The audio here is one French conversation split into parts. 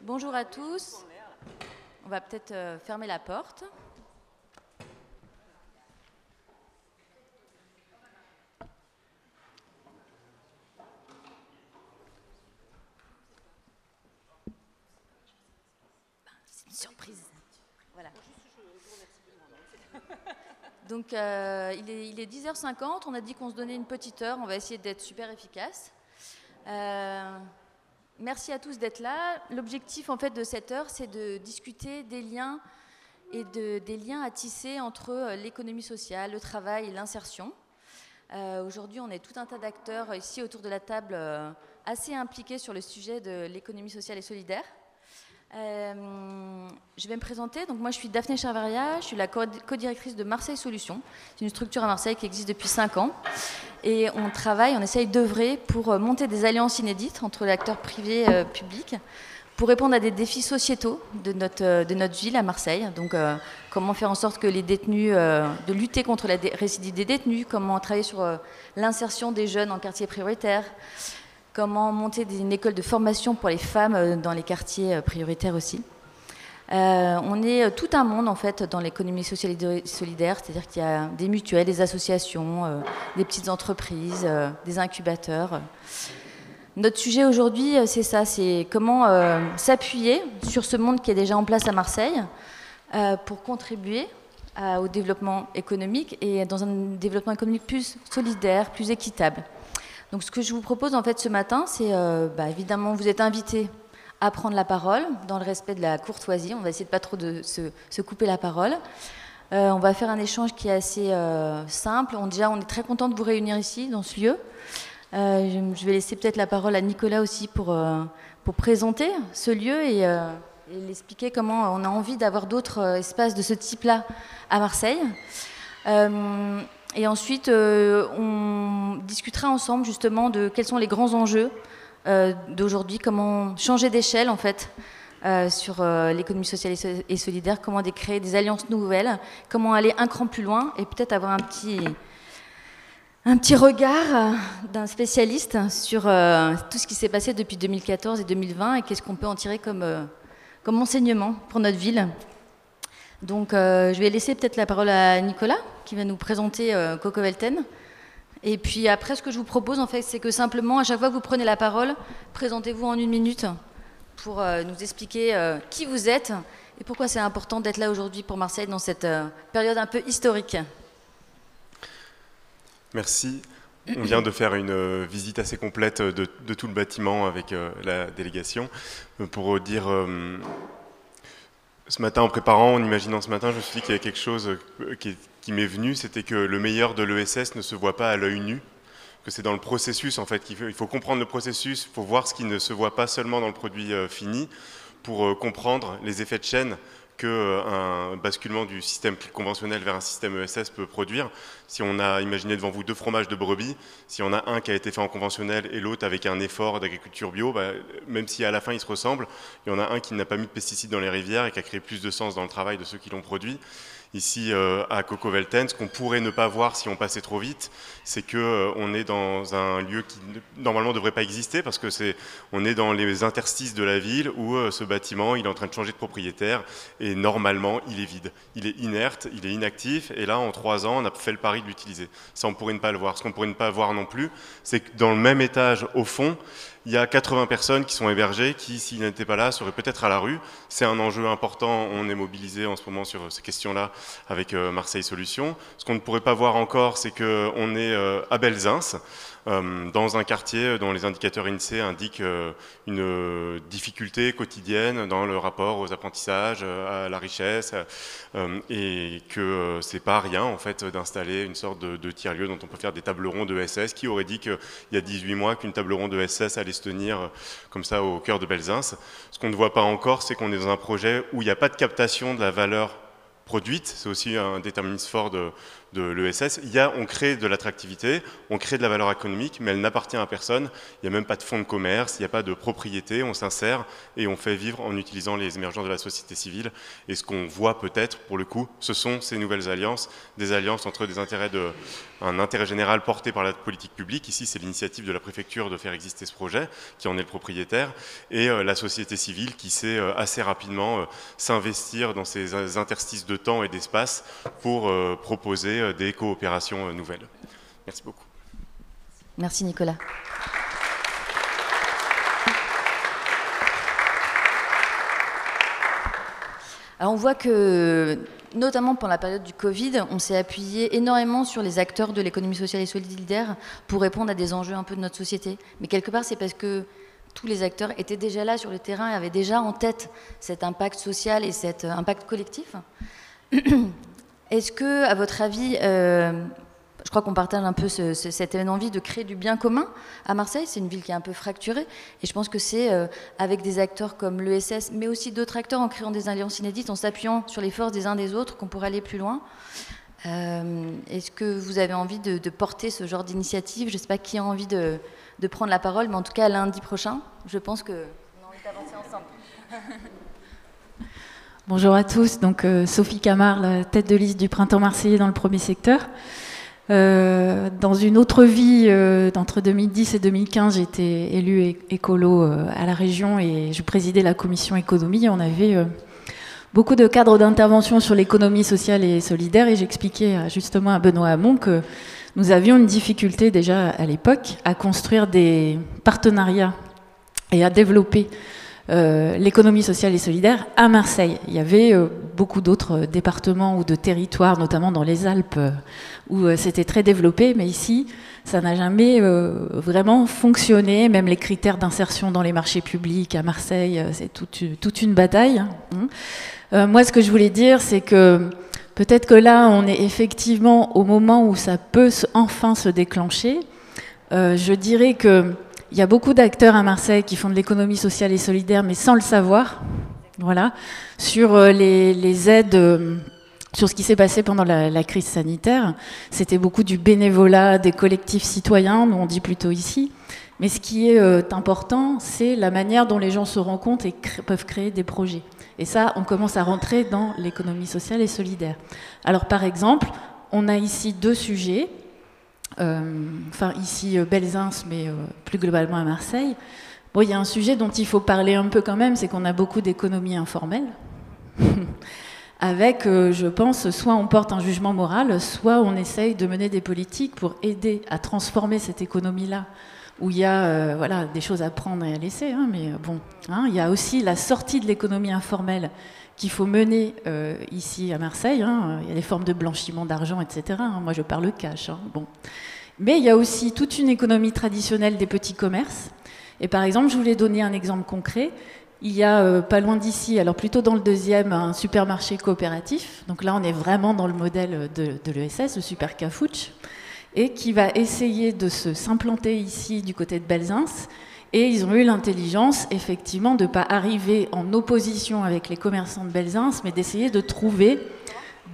Bonjour à tous. On va peut-être euh, fermer la porte. C'est une surprise. Voilà. Donc euh, il, est, il est 10h50, on a dit qu'on se donnait une petite heure, on va essayer d'être super efficace. Euh, merci à tous d'être là. L'objectif en fait de cette heure, c'est de discuter des liens et de, des liens à tisser entre euh, l'économie sociale, le travail et l'insertion. Euh, Aujourd'hui, on est tout un tas d'acteurs ici autour de la table assez impliqués sur le sujet de l'économie sociale et solidaire. Euh, je vais me présenter. Donc moi, je suis Daphné Charvaria, je suis la co- co-directrice de Marseille Solutions. C'est une structure à Marseille qui existe depuis 5 ans. Et on travaille, on essaye d'œuvrer pour euh, monter des alliances inédites entre l'acteur privé et euh, public pour répondre à des défis sociétaux de notre, euh, de notre ville à Marseille. Donc, comment faire en sorte que les détenus, de lutter contre la récidive des détenus, comment travailler sur l'insertion des jeunes en quartier prioritaire, comment monter une école de formation pour les femmes euh, dans les quartiers euh, prioritaires aussi. Euh, on est tout un monde en fait dans l'économie sociale et solidaire, c'est-à-dire qu'il y a des mutuelles, des associations, des petites entreprises, des incubateurs. Notre sujet aujourd'hui, c'est ça, c'est comment s'appuyer sur ce monde qui est déjà en place à Marseille pour contribuer au développement économique et dans un développement économique plus solidaire, plus équitable. Donc ce que je vous propose en fait ce matin, c'est euh, bah, évidemment vous êtes invités à prendre la parole dans le respect de la courtoisie. On va essayer de pas trop se, couper la parole. Euh, on va faire un échange qui est assez euh, simple. On, déjà, on est très content de vous réunir ici, dans ce lieu. Je, vais laisser peut-être la parole à Nicolas aussi pour, pour présenter ce lieu et, et l'expliquer comment on a envie d'avoir d'autres espaces de ce type-là à Marseille. Et ensuite, euh, on discutera ensemble justement de quels sont les grands enjeux euh, d'aujourd'hui, comment changer d'échelle en fait euh, sur l'économie sociale et, so- et solidaire, comment créer des alliances nouvelles, comment aller un cran plus loin et peut-être avoir un petit, un petit regard d'un spécialiste sur tout ce qui s'est passé depuis 2014 et 2020 et qu'est-ce qu'on peut en tirer comme, comme enseignement pour notre ville. Donc euh, je vais laisser peut-être la parole à Nicolas qui va nous présenter euh, Coco Velten. Et puis après, ce que je vous propose, en fait, c'est que simplement, à chaque fois que vous prenez la parole, présentez-vous en une minute pour euh, nous expliquer qui vous êtes et pourquoi c'est important d'être là aujourd'hui pour Marseille dans cette période un peu historique. Merci. On vient de faire une visite assez complète de, de tout le bâtiment avec la délégation. Pour dire, ce matin en préparant, en imaginant ce matin, je me suis dit qu'il y a quelque chose euh, qui, m'est venu, c'était que le meilleur de l'ESS ne se voit pas à l'œil nu, que c'est dans le processus en fait qu'il faut, il faut comprendre le processus, il faut voir ce qui ne se voit pas seulement dans le produit euh, fini pour euh, comprendre les effets de chaîne que euh, basculement du système conventionnel vers un système ESS peut produire. Si on a imaginé devant vous deux fromages de brebis, si on a un qui a été fait en conventionnel et l'autre avec un effort d'agriculture bio, bah, même si à la fin ils se ressemblent, il y en a un qui n'a pas mis de pesticides dans les rivières et qui a créé plus de sens dans le travail de ceux qui l'ont produit. Ici euh, à Coco Velten, ce qu'on pourrait ne pas voir si on passait trop vite, c'est que euh, on est dans un lieu qui normalement ne devrait pas exister parce que c'est on est dans les interstices de la ville où euh, ce bâtiment il est en train de changer de propriétaire et normalement il est vide, il est inerte, il est inactif et là en trois ans on a fait le pari de l'utiliser. Ça on pourrait ne pas le voir. Ce qu'on pourrait ne pas voir non plus, c'est que dans le même étage au fond il y a 80 personnes qui sont hébergées qui, s'ils n'étaient pas là, seraient peut-être à la rue. C'est un enjeu important. On est mobilisé en ce moment sur ces questions-là avec euh, Marseille Solutions. Ce qu'on ne pourrait pas voir encore, c'est qu'on est euh, à Belzins, dans un quartier dont les indicateurs INSEE indiquent euh, une euh, difficulté quotidienne dans le rapport aux apprentissages, euh, à la richesse, euh, et que euh, c'est pas rien en fait d'installer une sorte de, de tiers-lieu dont on peut faire des tables rondes de SS. Qui aurait dit qu'il y a 18 mois qu'une table ronde de SS allait se tenir euh, comme ça au cœur de Belzins Ce qu'on ne voit pas encore, c'est qu'on est dans un projet où il n'y a pas de captation de la valeur produite. C'est aussi un déterminisme fort de, de l'ESS. On crée de l'attractivité, on crée de la valeur économique, mais elle n'appartient à personne. Il n'y a même pas de fonds de commerce, il n'y a pas de propriété. On s'insère et on fait vivre en utilisant les émergences de la société civile. Et ce qu'on voit peut-être, pour le coup, ce sont ces nouvelles alliances, des alliances entre des intérêts de, un intérêt général porté par la politique publique. Ici, c'est l'initiative de la préfecture de faire exister ce projet, qui en est le propriétaire, et euh, la société civile qui sait euh, assez rapidement euh, s'investir dans ces interstices de temps et d'espace pour proposer des coopérations nouvelles. Merci beaucoup. Merci Nicolas. Alors on voit que notamment pendant la période du Covid, on s'est appuyé énormément sur les acteurs de l'économie sociale et solidaire pour répondre à des enjeux un peu de notre société. Mais quelque part, c'est parce que tous les acteurs étaient déjà là sur le terrain et avaient déjà en tête cet impact social et cet euh, impact collectif. Est-ce que, à votre avis, euh, je crois qu'on partage un peu cette envie de créer du bien commun à Marseille. C'est une ville qui est un peu fracturée. Et je pense que c'est euh, avec des acteurs comme l'ESS, mais aussi d'autres acteurs, en créant des alliances inédites, en s'appuyant sur les forces des uns des autres, qu'on pourrait aller plus loin. Euh, est-ce que vous avez envie de, porter ce genre d'initiative? Je ne sais pas qui a envie de, prendre la parole, mais en tout cas, lundi prochain, je pense qu'on a envie d'avancer ensemble. Bonjour à tous, donc euh, Sophie Camard, la tête de liste du Printemps Marseillais dans le premier secteur. Euh, dans une autre vie, euh, entre 2010 et 2015, j'étais élue écolo euh, à la région et je présidais la commission économie. On avait beaucoup de cadres d'intervention sur l'économie sociale et solidaire et j'expliquais justement à Benoît Hamon que nous avions une difficulté déjà à l'époque à construire des partenariats et à développer euh, l'économie sociale et solidaire à Marseille. Il y avait euh, beaucoup d'autres départements ou de territoires, notamment dans les Alpes, euh, où c'était très développé, mais ici, ça n'a jamais vraiment fonctionné. Même les critères d'insertion dans les marchés publics à Marseille, c'est toute, une bataille. Hein. moi, ce que je voulais dire, c'est que peut-être que là, on est effectivement au moment où ça peut enfin se déclencher. je dirais que il y a beaucoup d'acteurs à Marseille qui font de l'économie sociale et solidaire, mais sans le savoir. Voilà. Sur euh, les, aides, euh, sur ce qui s'est passé pendant la, crise sanitaire, c'était beaucoup du bénévolat, des collectifs citoyens, nous on dit plutôt ici. Mais ce qui est euh, important, c'est la manière dont les gens se rencontrent et peuvent créer des projets. Et ça, on commence à rentrer dans l'économie sociale et solidaire. Alors par exemple, on a ici deux sujets. Euh, enfin ici euh, Belzins, mais euh, plus globalement à Marseille. Bon, il y a un sujet dont il faut parler un peu quand même, c'est qu'on a beaucoup d'économies informelles. avec, je pense, soit on porte un jugement moral, soit on essaye de mener des politiques pour aider à transformer cette économie-là, où il y a voilà, des choses à prendre et à laisser. Hein, mais bon, hein, il y a aussi la sortie de l'économie informelle qu'il faut mener euh, ici à Marseille. Hein. Il y a des formes de blanchiment d'argent, etc. Hein. Moi, je parle cash. Hein. Bon. Mais il y a aussi toute une économie traditionnelle des petits commerces. Et par exemple, je voulais donner un exemple concret. Il y a euh, pas loin d'ici, alors plutôt dans le deuxième, un supermarché coopératif. Donc là, on est vraiment dans le modèle de, l'ESS, le Super Cafouche, et qui va essayer de s'implanter ici du côté de Belzins et ils ont eu l'intelligence, effectivement, de ne pas arriver en opposition avec les commerçants de Belzins, mais d'essayer de trouver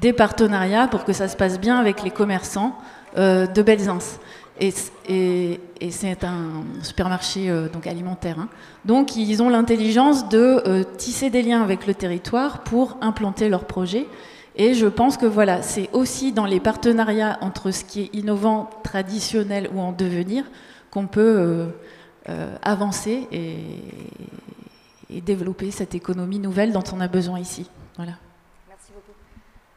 des partenariats pour que ça se passe bien avec les commerçants euh, de Belzins. Et, c'est un supermarché euh, donc alimentaire. Hein. Donc ils ont l'intelligence de euh, tisser des liens avec le territoire pour implanter leurs projets. Et je pense que voilà, c'est aussi dans les partenariats entre ce qui est innovant, traditionnel ou en devenir qu'on peut avancer et, développer cette économie nouvelle dont on a besoin ici. Voilà. Merci beaucoup.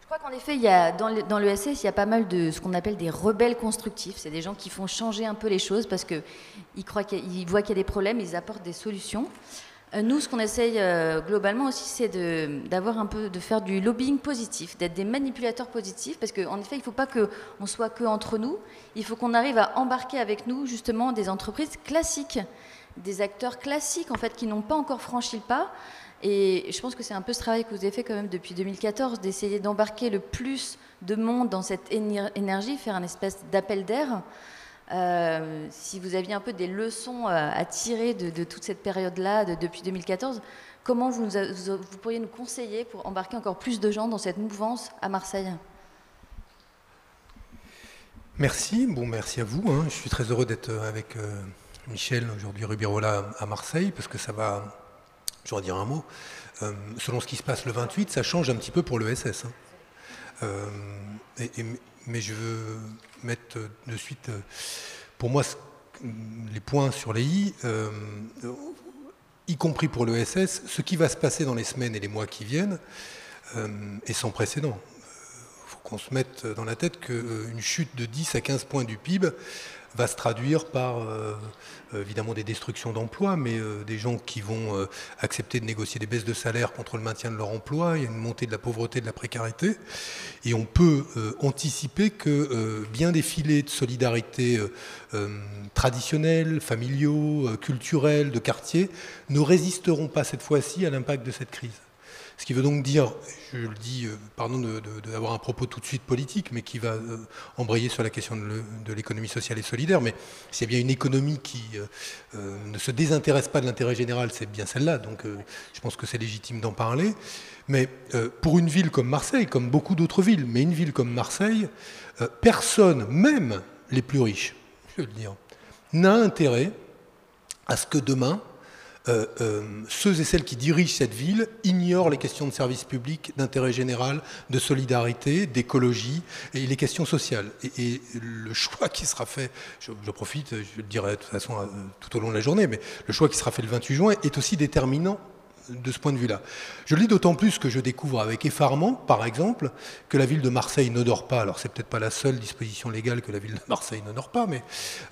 Je crois qu'en effet, il y a, dans l'ESS, il y a pas mal de ce qu'on appelle des rebelles constructifs. C'est des gens qui font changer un peu les choses parce qu'ils voient qu'il y a des problèmes, ils apportent des solutions. Euh, nous, ce qu'on essaye euh, globalement aussi, c'est de faire du lobbying positif, d'être des manipulateurs positifs, parce qu'en effet, il ne faut pas qu'on soit que entre nous. Il faut qu'on arrive à embarquer avec nous justement des entreprises classiques, des acteurs classiques en fait qui n'ont pas encore franchi le pas. Et je pense que c'est un peu ce travail que vous avez fait quand même depuis 2014, d'essayer d'embarquer le plus de monde dans cette énergie, faire un espèce d'appel d'air. Euh, si vous aviez un peu des leçons euh, à tirer de, toute cette période-là, depuis 2014, comment vous, pourriez nous conseiller pour embarquer encore plus de gens dans cette mouvance à Marseille? Merci, bon merci à vous. Hein. Je suis très heureux d'être avec euh, Michel aujourd'hui Rubirola à Marseille parce que ça va, je vais dire un mot, selon ce qui se passe le 28, ça change un petit peu pour l'ESS. Hein. Euh, mais je veux mettre de suite, pour moi, les points sur les i, y compris pour l'ESS, ce qui va se passer dans les semaines et les mois qui viennent est sans précédent. Qu'on se mette dans la tête qu'une chute de 10 à 15 points du PIB va se traduire par euh, évidemment des destructions d'emplois, mais euh, des gens qui vont euh, accepter de négocier des baisses de salaire contre le maintien de leur emploi, il y a une montée de la pauvreté, de la précarité, et on peut anticiper que bien des filets de solidarité traditionnels, familiaux, culturels, de quartier, ne résisteront pas cette fois-ci à l'impact de cette crise. Ce qui veut donc dire, je le dis, euh, pardon d'avoir un propos tout de suite politique, mais qui va euh, embrayer sur la question de l'économie sociale et solidaire, mais s'il y a bien une économie qui euh, ne se désintéresse pas de l'intérêt général, c'est bien celle-là, donc je pense que c'est légitime d'en parler. Mais pour une ville comme Marseille, comme beaucoup d'autres villes, mais une ville comme Marseille, personne, même les plus riches, je veux le dire, n'a intérêt à ce que demain, euh, euh, ceux et celles qui dirigent cette ville ignorent les questions de service public, d'intérêt général, de solidarité, d'écologie et les questions sociales. Et, le choix qui sera fait, je, profite, je le dirai de toute façon euh, tout au long de la journée, mais le choix qui sera fait le 28 juin est aussi déterminant de ce point de vue-là. Je le dis d'autant plus que je découvre avec effarement, par exemple, que la ville de Marseille n'honore pas, alors c'est peut-être pas la seule disposition légale que la ville de Marseille n'honore pas, mais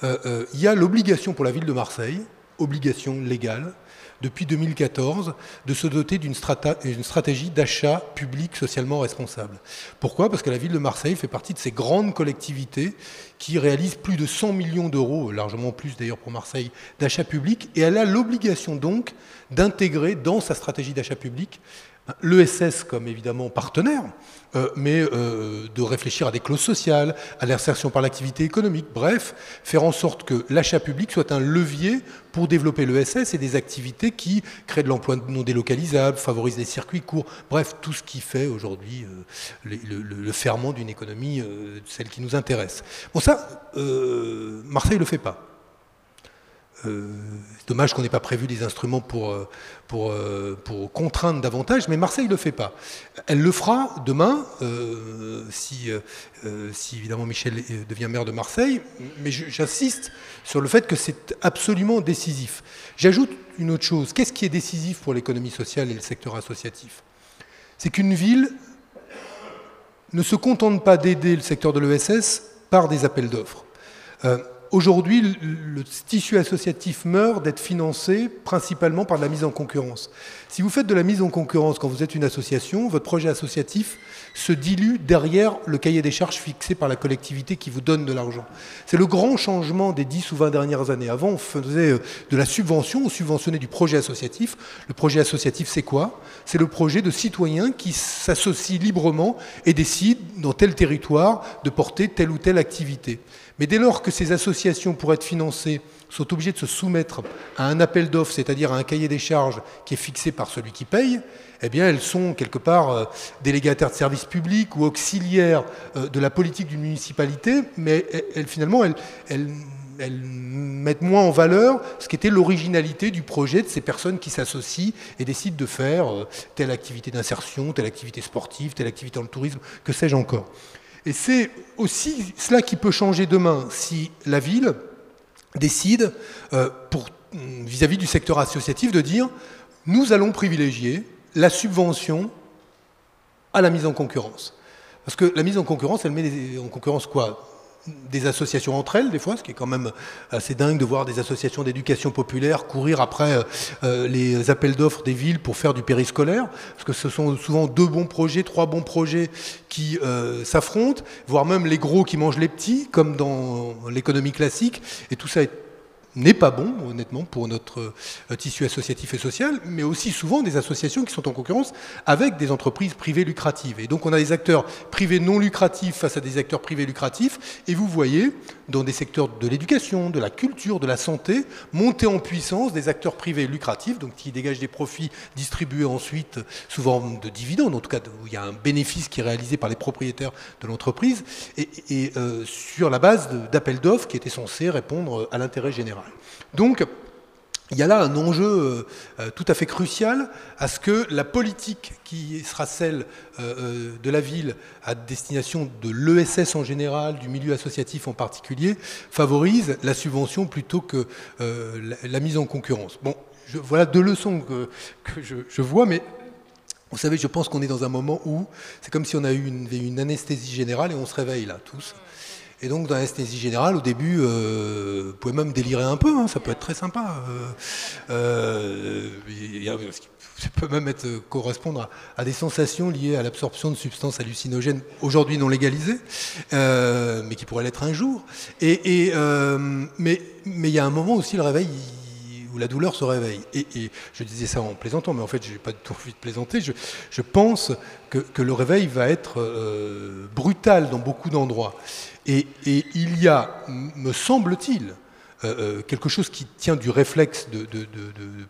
il y a l'obligation pour la ville de Marseille, obligation légale, depuis 2014 de se doter d'une stratégie d'achat public socialement responsable. Pourquoi? Parce que la ville de Marseille fait partie de ces grandes collectivités qui réalisent plus de 100 millions d'euros, largement plus d'ailleurs pour Marseille, d'achat public, et elle a l'obligation donc d'intégrer dans sa stratégie d'achat public l'ESS comme évidemment partenaire, euh, mais euh, de réfléchir à des clauses sociales, à l'insertion par l'activité économique, bref, faire en sorte que l'achat public soit un levier pour développer l'ESS et des activités qui créent de l'emploi non délocalisable, favorisent les circuits courts, bref, tout ce qui fait aujourd'hui euh, le, ferment d'une économie, celle qui nous intéresse. Bon ça, Marseille ne le fait pas. Euh, dommage qu'on n'ait pas prévu des instruments pour, euh, pour, euh, pour contraindre davantage, mais Marseille ne le fait pas. Elle le fera demain, si, si évidemment Michel devient maire de Marseille, mais j'insiste sur le fait que c'est absolument décisif. J'ajoute une autre chose. Qu'est-ce qui est décisif pour l'économie sociale et le secteur associatif? C'est qu'une ville ne se contente pas d'aider le secteur de l'ESS par des appels d'offres. Aujourd'hui, le tissu associatif meurt d'être financé principalement par de la mise en concurrence. Si vous faites de la mise en concurrence quand vous êtes une association, votre projet associatif se dilue derrière le cahier des charges fixé par la collectivité qui vous donne de l'argent. C'est le grand changement des 10 ou 20 dernières années. Avant, on faisait euh, de la subvention, on subventionnait du projet associatif. Le projet associatif, c'est quoi? C'est le projet de citoyens qui s'associent librement et décident, dans tel territoire, de porter telle ou telle activité. Mais dès lors que ces associations, pour être financées, sont obligées de se soumettre à un appel d'offres, c'est-à-dire à un cahier des charges qui est fixé par celui qui paye, eh bien, elles sont quelque part euh, délégataires de services publics ou auxiliaires euh, de la politique d'une municipalité, mais elles, finalement, elles, mettent moins en valeur ce qui était l'originalité du projet de ces personnes qui s'associent et décident de faire euh, telle activité d'insertion, telle activité sportive, telle activité dans le tourisme, que sais-je encore. Et c'est aussi cela qui peut changer demain si la ville décide, euh, vis-à-vis du secteur associatif, de dire nous allons privilégier la subvention à la mise en concurrence. Parce que la mise en concurrence, elle met en concurrence quoi? Des associations entre elles, des fois, ce qui est quand même assez dingue de voir des associations d'éducation populaire courir après euh, euh, les appels d'offres des villes pour faire du périscolaire, parce que ce sont souvent deux bons projets, trois bons projets qui euh, s'affrontent, voire même les gros qui mangent les petits, comme dans l'économie classique, et tout ça est n'est pas bon, honnêtement, pour notre euh, tissu associatif et social, mais aussi souvent des associations qui sont en concurrence avec des entreprises privées lucratives. Et donc on a des acteurs privés non lucratifs face à des acteurs privés lucratifs, et vous voyez, dans des secteurs de l'éducation, de la culture, de la santé, monter en puissance des acteurs privés lucratifs, donc qui dégagent des profits distribués ensuite forme de dividendes, en tout cas où il y a un bénéfice qui est réalisé par les propriétaires de l'entreprise, et, euh, sur la base d'appels d'offres qui étaient censés répondre à l'intérêt général. Donc, il y a là un enjeu euh, euh, tout à fait crucial à ce que la politique qui sera celle euh, de la ville à destination de l'ESS en général, du milieu associatif en particulier, favorise la subvention plutôt que la, mise en concurrence. Bon, voilà deux leçons que, je, vois, mais vous savez, je pense qu'on est dans un moment où c'est comme si on a eu une, une anesthésie générale et on se réveille là, tous. Et donc, dans l'anesthésie générale, au début, euh, vous pouvez même délirer un peu, hein, ça peut être très sympa. Euh, euh, ça peut même correspondre à, des sensations liées à l'absorption de substances hallucinogènes, aujourd'hui non légalisées, mais qui pourraient l'être un jour. Mais il y a un moment aussi, le réveil, où la douleur se réveille. Et, je disais ça en plaisantant, mais en fait, je n'ai pas du tout envie de plaisanter. Je, pense que, le réveil va être brutal dans beaucoup d'endroits. Et, il y a, me semble-t-il, euh, euh, quelque chose qui tient du réflexe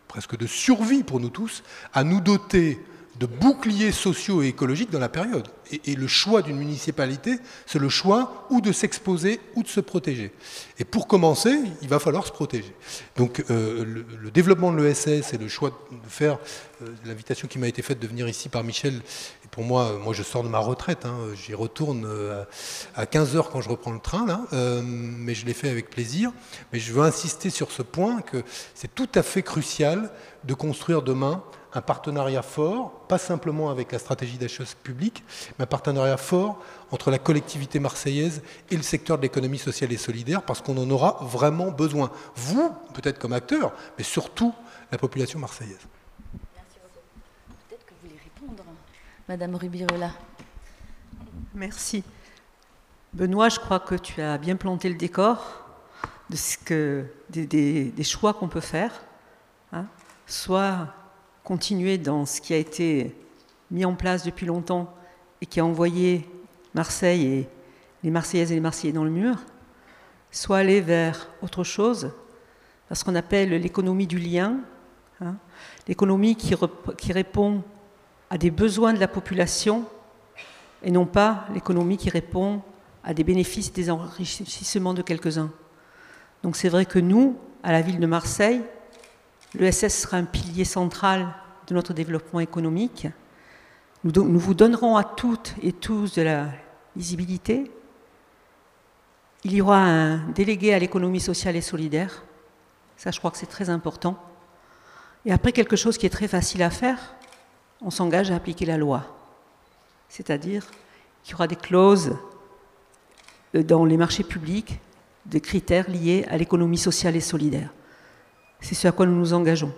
presque de survie pour nous tous, à nous doter de boucliers sociaux et écologiques dans la période. Et, le choix d'une municipalité, c'est le choix ou de s'exposer ou de se protéger. Et pour commencer, il va falloir se protéger. Donc euh, le, développement de l'ESS et le choix de faire l'invitation qui m'a été faite de venir ici par Michel pour moi, moi je sors de ma retraite, hein. j'y retourne euh, à 15h quand je reprends le train, euh, mais je l'ai fait avec plaisir. Mais je veux insister sur ce point que c'est tout à fait crucial de construire demain un partenariat fort, pas simplement avec la stratégie d'achat public, mais un partenariat fort entre la collectivité marseillaise et le secteur de l'économie sociale et solidaire, parce qu'on en aura vraiment besoin. Vous, peut-être comme acteur, mais surtout la population marseillaise. Madame Rubirola. Merci. Benoît, je crois que tu as bien planté le décor de ce que, des, choix qu'on peut faire. Hein. Soit continuer dans ce qui a été mis en place depuis longtemps et qui a envoyé Marseille et les Marseillaises et les Marseillais dans le mur, soit aller vers autre chose, ce qu'on appelle l'économie du lien, hein. l'économie qui répond à des besoins de la population et non pas l'économie qui répond à des bénéfices des enrichissements de quelques-uns. Donc c'est vrai que nous, à la ville de Marseille, l'ESS sera un pilier central de notre développement économique. Nous, nous vous donnerons à toutes et tous de la visibilité. Il y aura un délégué à l'économie sociale et solidaire. Ça, je crois que c'est très important. Et après, quelque chose qui est très facile à faire, on s'engage à appliquer la loi. C'est-à-dire qu'il y aura des clauses euh, dans les marchés publics, des critères liés à l'économie sociale et solidaire. C'est ce à quoi nous nous engageons.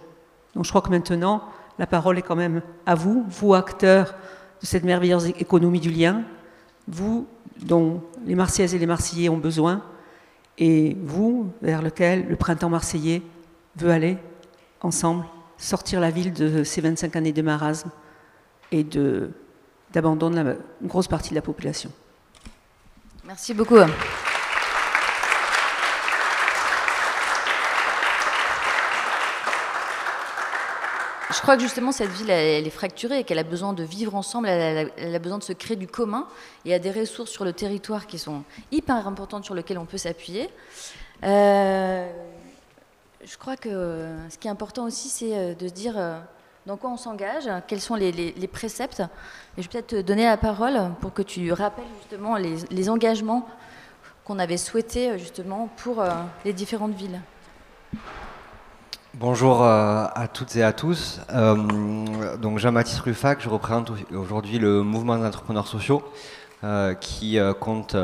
Donc je crois que maintenant, la parole est quand même à vous, vous acteurs de cette merveilleuse économie du lien, vous dont les Marseillaises et les Marseillais ont besoin, et vous vers lequel le printemps marseillais veut aller ensemble sortir la ville de ces 25 années de marasme et d'abandon de, la grosse partie de la population. Merci beaucoup. Je crois que justement cette ville, elle, est fracturée et qu'elle a besoin de vivre ensemble, elle a, besoin de se créer du commun et a des ressources sur le territoire qui sont hyper importantes sur lesquelles on peut s'appuyer. Euh, je crois que euh, ce qui est important aussi, c'est euh, de se dire euh, dans quoi on s'engage, quels sont les, préceptes. Et je vais peut-être te donner la parole pour que tu rappelles justement les, engagements qu'on avait souhaités justement pour les différentes villes. Bonjour à toutes et à tous. donc Jean-Baptiste Ruffac, je représente aujourd'hui le mouvement d'entrepreneurs sociaux qui compte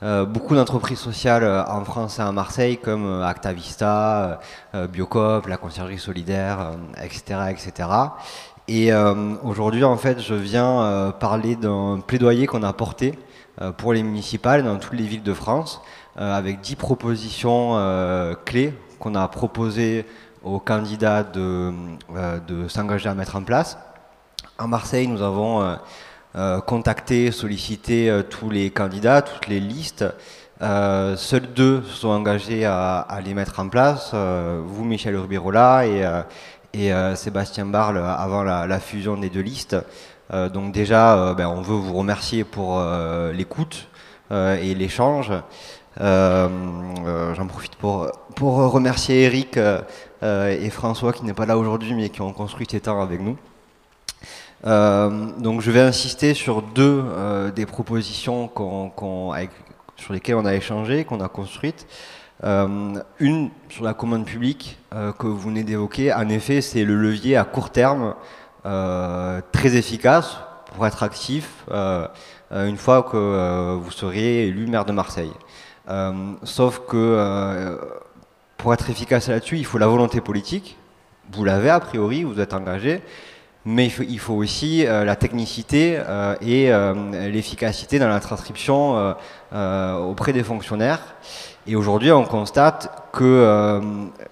euh, beaucoup d'entreprises sociales euh, en France et à Marseille comme euh, Actavista, Biocop, la conciergerie solidaire, etc. etc. Et aujourd'hui, en fait, je viens parler d'un plaidoyer qu'on a porté pour les municipales dans toutes les villes de France, avec dix propositions clés qu'on a proposé aux candidats de, de s'engager à mettre en place. À Marseille, nous avons contacté, sollicité tous les candidats, toutes les listes. seuls deux sont engagés à, les mettre en place, vous Michel Urbirola et, Sébastien Barle avant la, fusion des deux listes. donc déjà, ben, on veut vous remercier pour l'écoute et l'échange. Euh, euh, j'en profite pour, pour remercier Eric euh, et François qui n'est pas là aujourd'hui mais qui ont construit Tétard avec nous. Donc je vais insister sur deux des propositions sur lesquelles on a échangé, qu'on a construites. une sur la commande publique que vous venez d'évoquer, en effet c'est le levier à court terme très efficace pour être actif une fois que vous seriez élu maire de Marseille. Euh, sauf que euh, pour être efficace là-dessus, il faut la volonté politique. Vous l'avez a priori, vous êtes engagé, mais il faut, aussi euh, la technicité et l'efficacité dans la transcription auprès des fonctionnaires. Et aujourd'hui, on constate que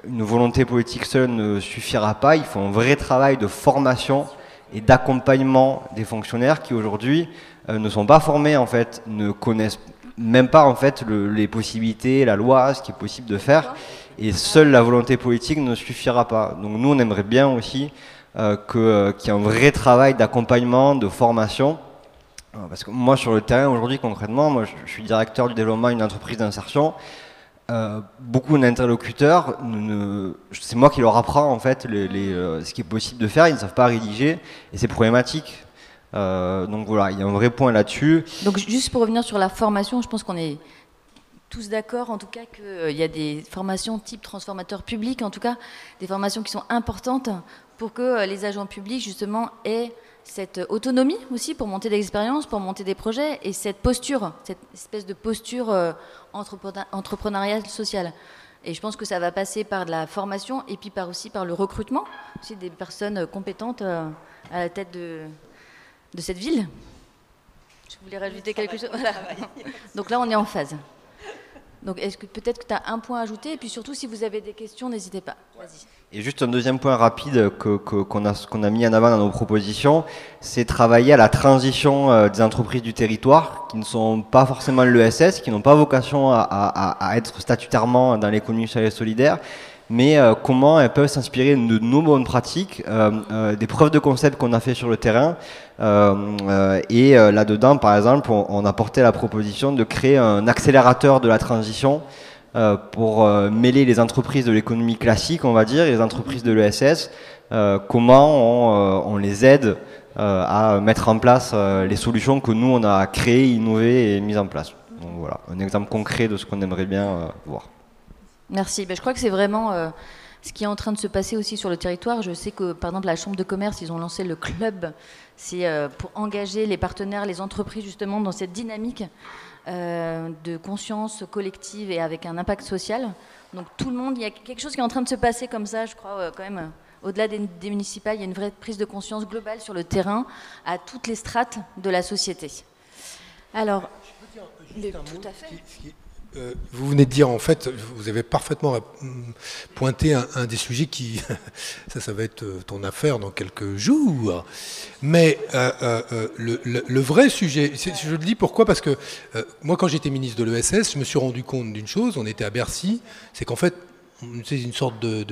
une volonté politique seule ne suffira pas. Il faut un vrai travail de formation et d'accompagnement des fonctionnaires qui aujourd'hui ne sont pas formés en fait, ne connaissent même pas en fait les possibilités, la loi, ce qui est possible de faire. Et seule la volonté politique ne suffira pas. Donc nous, on aimerait bien aussi euh, euh, qu'il y ait un vrai travail d'accompagnement, de formation. Euh, parce que moi, sur le terrain, aujourd'hui, concrètement, moi, je, suis directeur du développement d'une entreprise d'insertion. beaucoup d'interlocuteurs, c'est moi qui leur apprends en fait ce qui est possible de faire, ils ne savent pas rédiger et c'est problématique. Donc voilà, il y a un vrai point là-dessus. Donc juste pour revenir sur la formation, je pense qu'on est tous d'accord en tout cas qu'il y a des formations type transformateur public, en tout cas des formations qui sont importantes pour que euh, les agents publics justement aient cette autonomie aussi pour monter des expériences, pour monter des projets et cette posture, cette espèce de posture entrepreneuriale sociale. Et je pense que ça va passer par de la formation et puis par aussi par le recrutement, aussi des personnes compétentes à la tête de, de cette ville. Je voulais rajouter quelque chose. Donc là, on est en phase. Donc est-ce que peut-être que tu as un point à ajouter? Et puis surtout, si vous avez des questions, n'hésitez pas. Et juste un deuxième point rapide qu'on que, a, qu'on a mis en avant dans nos propositions, c'est travailler à la transition euh, des entreprises du territoire qui ne sont pas forcément l'ESS, qui n'ont pas vocation à, à, être statutairement dans l'économie sociale et solidaire, mais euh, comment elles peuvent s'inspirer de nos bonnes pratiques, euh, euh, des preuves de concept qu'on a fait sur le terrain. et là-dedans, par exemple, on, a porté la proposition de créer un accélérateur de la transition pour mêler les entreprises de l'économie classique, on va dire, et les entreprises de l'ESS. comment on, les aide à mettre en place les solutions que nous, on a créées, innovées et mises en place. Donc voilà, un exemple concret de ce qu'on aimerait bien voir. Merci. Ben, je crois que c'est vraiment euh, ce qui est en train de se passer aussi sur le territoire. Je sais que, par exemple, la Chambre de commerce, ils ont lancé le club. C'est euh, pour engager les partenaires, les entreprises, justement, dans cette dynamique euh, de conscience collective et avec un impact social. Donc, tout le monde, il y a quelque chose qui est en train de se passer comme ça, je crois, quand même. Au-delà des, municipales, il y a une vraie prise de conscience globale sur le terrain à toutes les strates de la société. Alors, tout à fait. Euh, vous venez de dire, en fait, vous avez parfaitement pointé un, des sujets qui, ça, ça va être euh, ton affaire dans quelques jours. Mais euh, le, vrai sujet, je le dis pourquoi Parce que moi, quand j'étais ministre de l'ESS, je me suis rendu compte d'une chose, on était à Bercy, c'est qu'en fait, une sorte de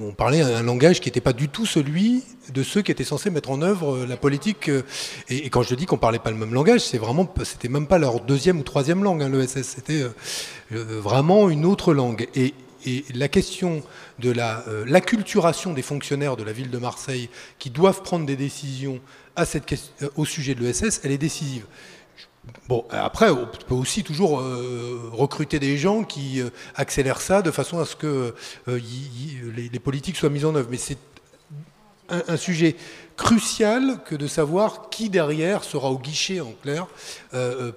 on parlait un langage qui n'était pas du tout celui de ceux qui étaient censés mettre en œuvre euh, la politique. Euh, et, quand je dis qu'on parlait pas le même langage, c'est vraiment, c'était même pas leur deuxième ou troisième langue, hein, l'ESS, c'était euh, vraiment une autre langue. Et, la question de l'acculturation des fonctionnaires de la ville de Marseille qui doivent prendre des décisions au sujet de l'ESS, elle est décisive. Bon, après, on peut aussi toujours euh, recruter des gens qui euh, accélèrent ça de façon à ce que euh, les, politiques soient mises en œuvre. Mais c'est un, sujet crucial que de savoir qui derrière sera au guichet, en clair,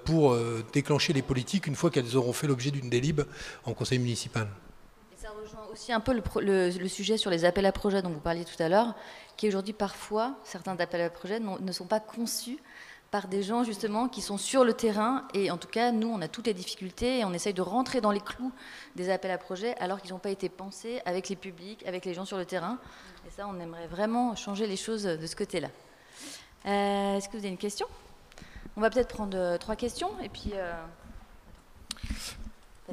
pour déclencher les politiques une fois qu'elles auront fait l'objet d'une délib en conseil municipal. Et ça rejoint aussi un peu le, sujet sur les appels à projets dont vous parliez tout à l'heure, qui aujourd'hui parfois, certains appels à projets ne sont pas conçus par des gens justement qui sont sur le terrain. Et en tout cas, nous, on a toutes les difficultés et on essaye de rentrer dans les clous des appels à projets alors qu'ils n'ont pas été pensés avec les publics, avec les gens sur le terrain. Et ça, on aimerait vraiment changer les choses de ce côté-là. Euh, est-ce que vous avez une question? On va peut-être prendre euh, trois questions et puis. Euh,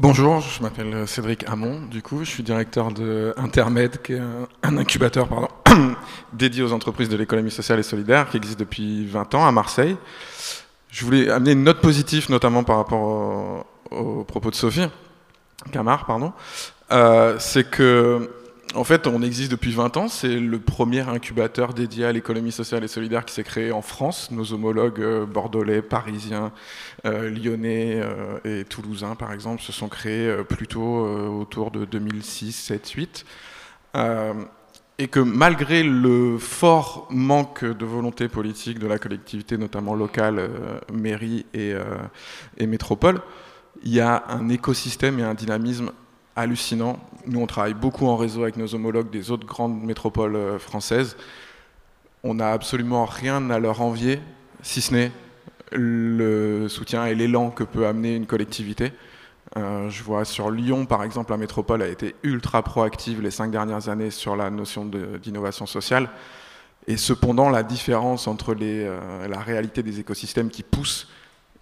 Bonjour, je m'appelle Cédric Hamon, du coup, je suis directeur de Intermed, qui est un, incubateur pardon, dédié aux entreprises de l'économie sociale et solidaire, qui existe depuis 20 ans à Marseille. Je voulais amener une note positive, notamment par rapport aux propos de Sophie, Camar, pardon. Euh, c'est que en fait, on existe depuis 20 ans. C'est le premier incubateur dédié à l'économie sociale et solidaire qui s'est créé en France. Nos homologues euh, bordelais, parisiens, euh, lyonnais et toulousains, par exemple, se sont créés plutôt autour de 2006, 7, 8. Et que malgré le fort manque de volonté politique de la collectivité, notamment locale, mairie et, et métropole, il y a un écosystème et un dynamisme hallucinant. Nous, on travaille beaucoup en réseau avec nos homologues des autres grandes métropoles euh, françaises. On n'a absolument rien à leur envier, si ce n'est le soutien et l'élan que peut amener une collectivité. Euh, je vois sur Lyon, par exemple, la métropole a été ultra proactive les cinq dernières années sur la notion d'innovation sociale. Et cependant, la différence entre euh, la réalité des écosystèmes qui poussent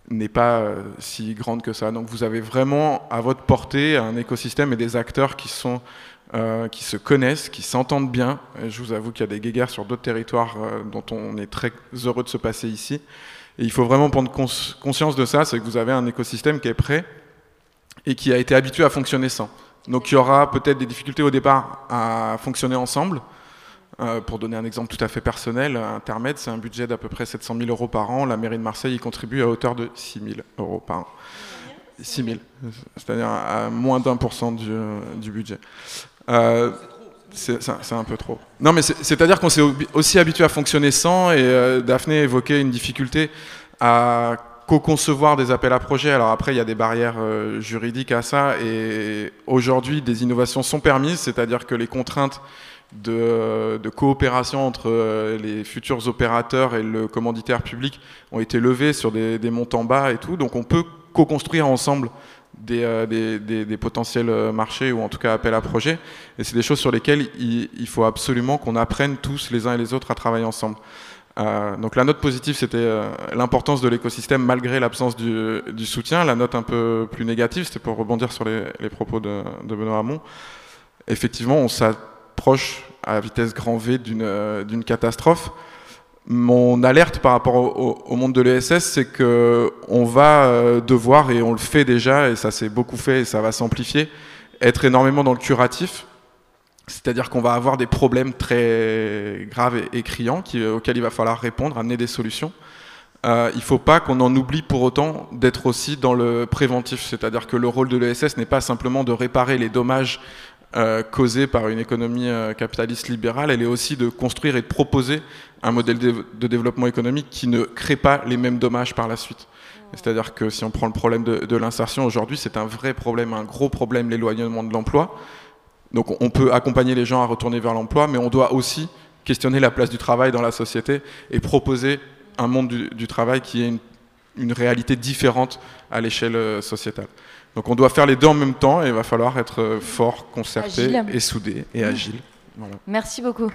n'est pas euh, si grande que ça. Donc vous avez vraiment à votre portée un écosystème et des acteurs qui, se connaissent, qui s'entendent bien. je vous avoue qu'il y a des guéguerres sur d'autres territoires dont on est très heureux de se passer ici. Et il faut vraiment prendre conscience de ça, c'est que vous avez un écosystème qui est prêt et qui a été habitué à fonctionner sans. Donc il y aura peut-être des difficultés au départ à fonctionner ensemble, euh, pour donner un exemple tout à fait personnel, Intermed, c'est un budget d'à peu près 700 000 euros par an. La mairie de Marseille y contribue à hauteur de 6 000 euros par an. 6 000, c'est-à-dire à moins d'un pour cent du, budget. Euh, c'est un peu trop. Non, mais c'est-à-dire qu'on s'est aussi habitué à fonctionner sans, et euh, Daphné évoquait une difficulté à co-concevoir des appels à projets. Alors après, il y a des barrières juridiques à ça, et aujourd'hui, des innovations sont permises, c'est-à-dire que les contraintes de, coopération entre euh, les futurs opérateurs et le commanditaire public ont été levés sur des, montants bas et tout. Donc on peut co-construire ensemble des, euh, potentiels euh, marchés ou en tout cas appels à projets. Et c'est des choses sur lesquelles il, faut absolument qu'on apprenne tous les uns et les autres à travailler ensemble. Donc la note positive, c'était l'importance de l'écosystème malgré l'absence du, soutien. La note un peu plus négative, c'était pour rebondir sur les, propos de, Benoît Hamon. Effectivement, on s'attend proche à vitesse grand V euh, d'une catastrophe. Mon alerte par rapport au, monde de l'ESS, c'est qu'on va euh, devoir, et on le fait déjà, et ça s'est beaucoup fait et ça va s'amplifier, être énormément dans le curatif. C'est-à-dire qu'on va avoir des problèmes très graves et, criants auxquels il va falloir répondre, amener des solutions. Euh, il ne faut pas qu'on en oublie pour autant d'être aussi dans le préventif. C'est-à-dire que le rôle de l'ESS n'est pas simplement de réparer les dommages euh, causée par une économie euh, capitaliste libérale, elle est aussi de construire et de proposer un modèle de, développement économique qui ne crée pas les mêmes dommages par la suite. C'est-à-dire que si on prend le problème de, l'insertion aujourd'hui, c'est un vrai problème, un gros problème, l'éloignement de l'emploi. Donc on peut accompagner les gens à retourner vers l'emploi, mais on doit aussi questionner la place du travail dans la société et proposer un monde du, travail qui est une, une réalité différente à l'échelle euh, sociétale. Donc on doit faire les deux en même temps et il va falloir être euh, fort, concerté et soudé et agile. Merci beaucoup.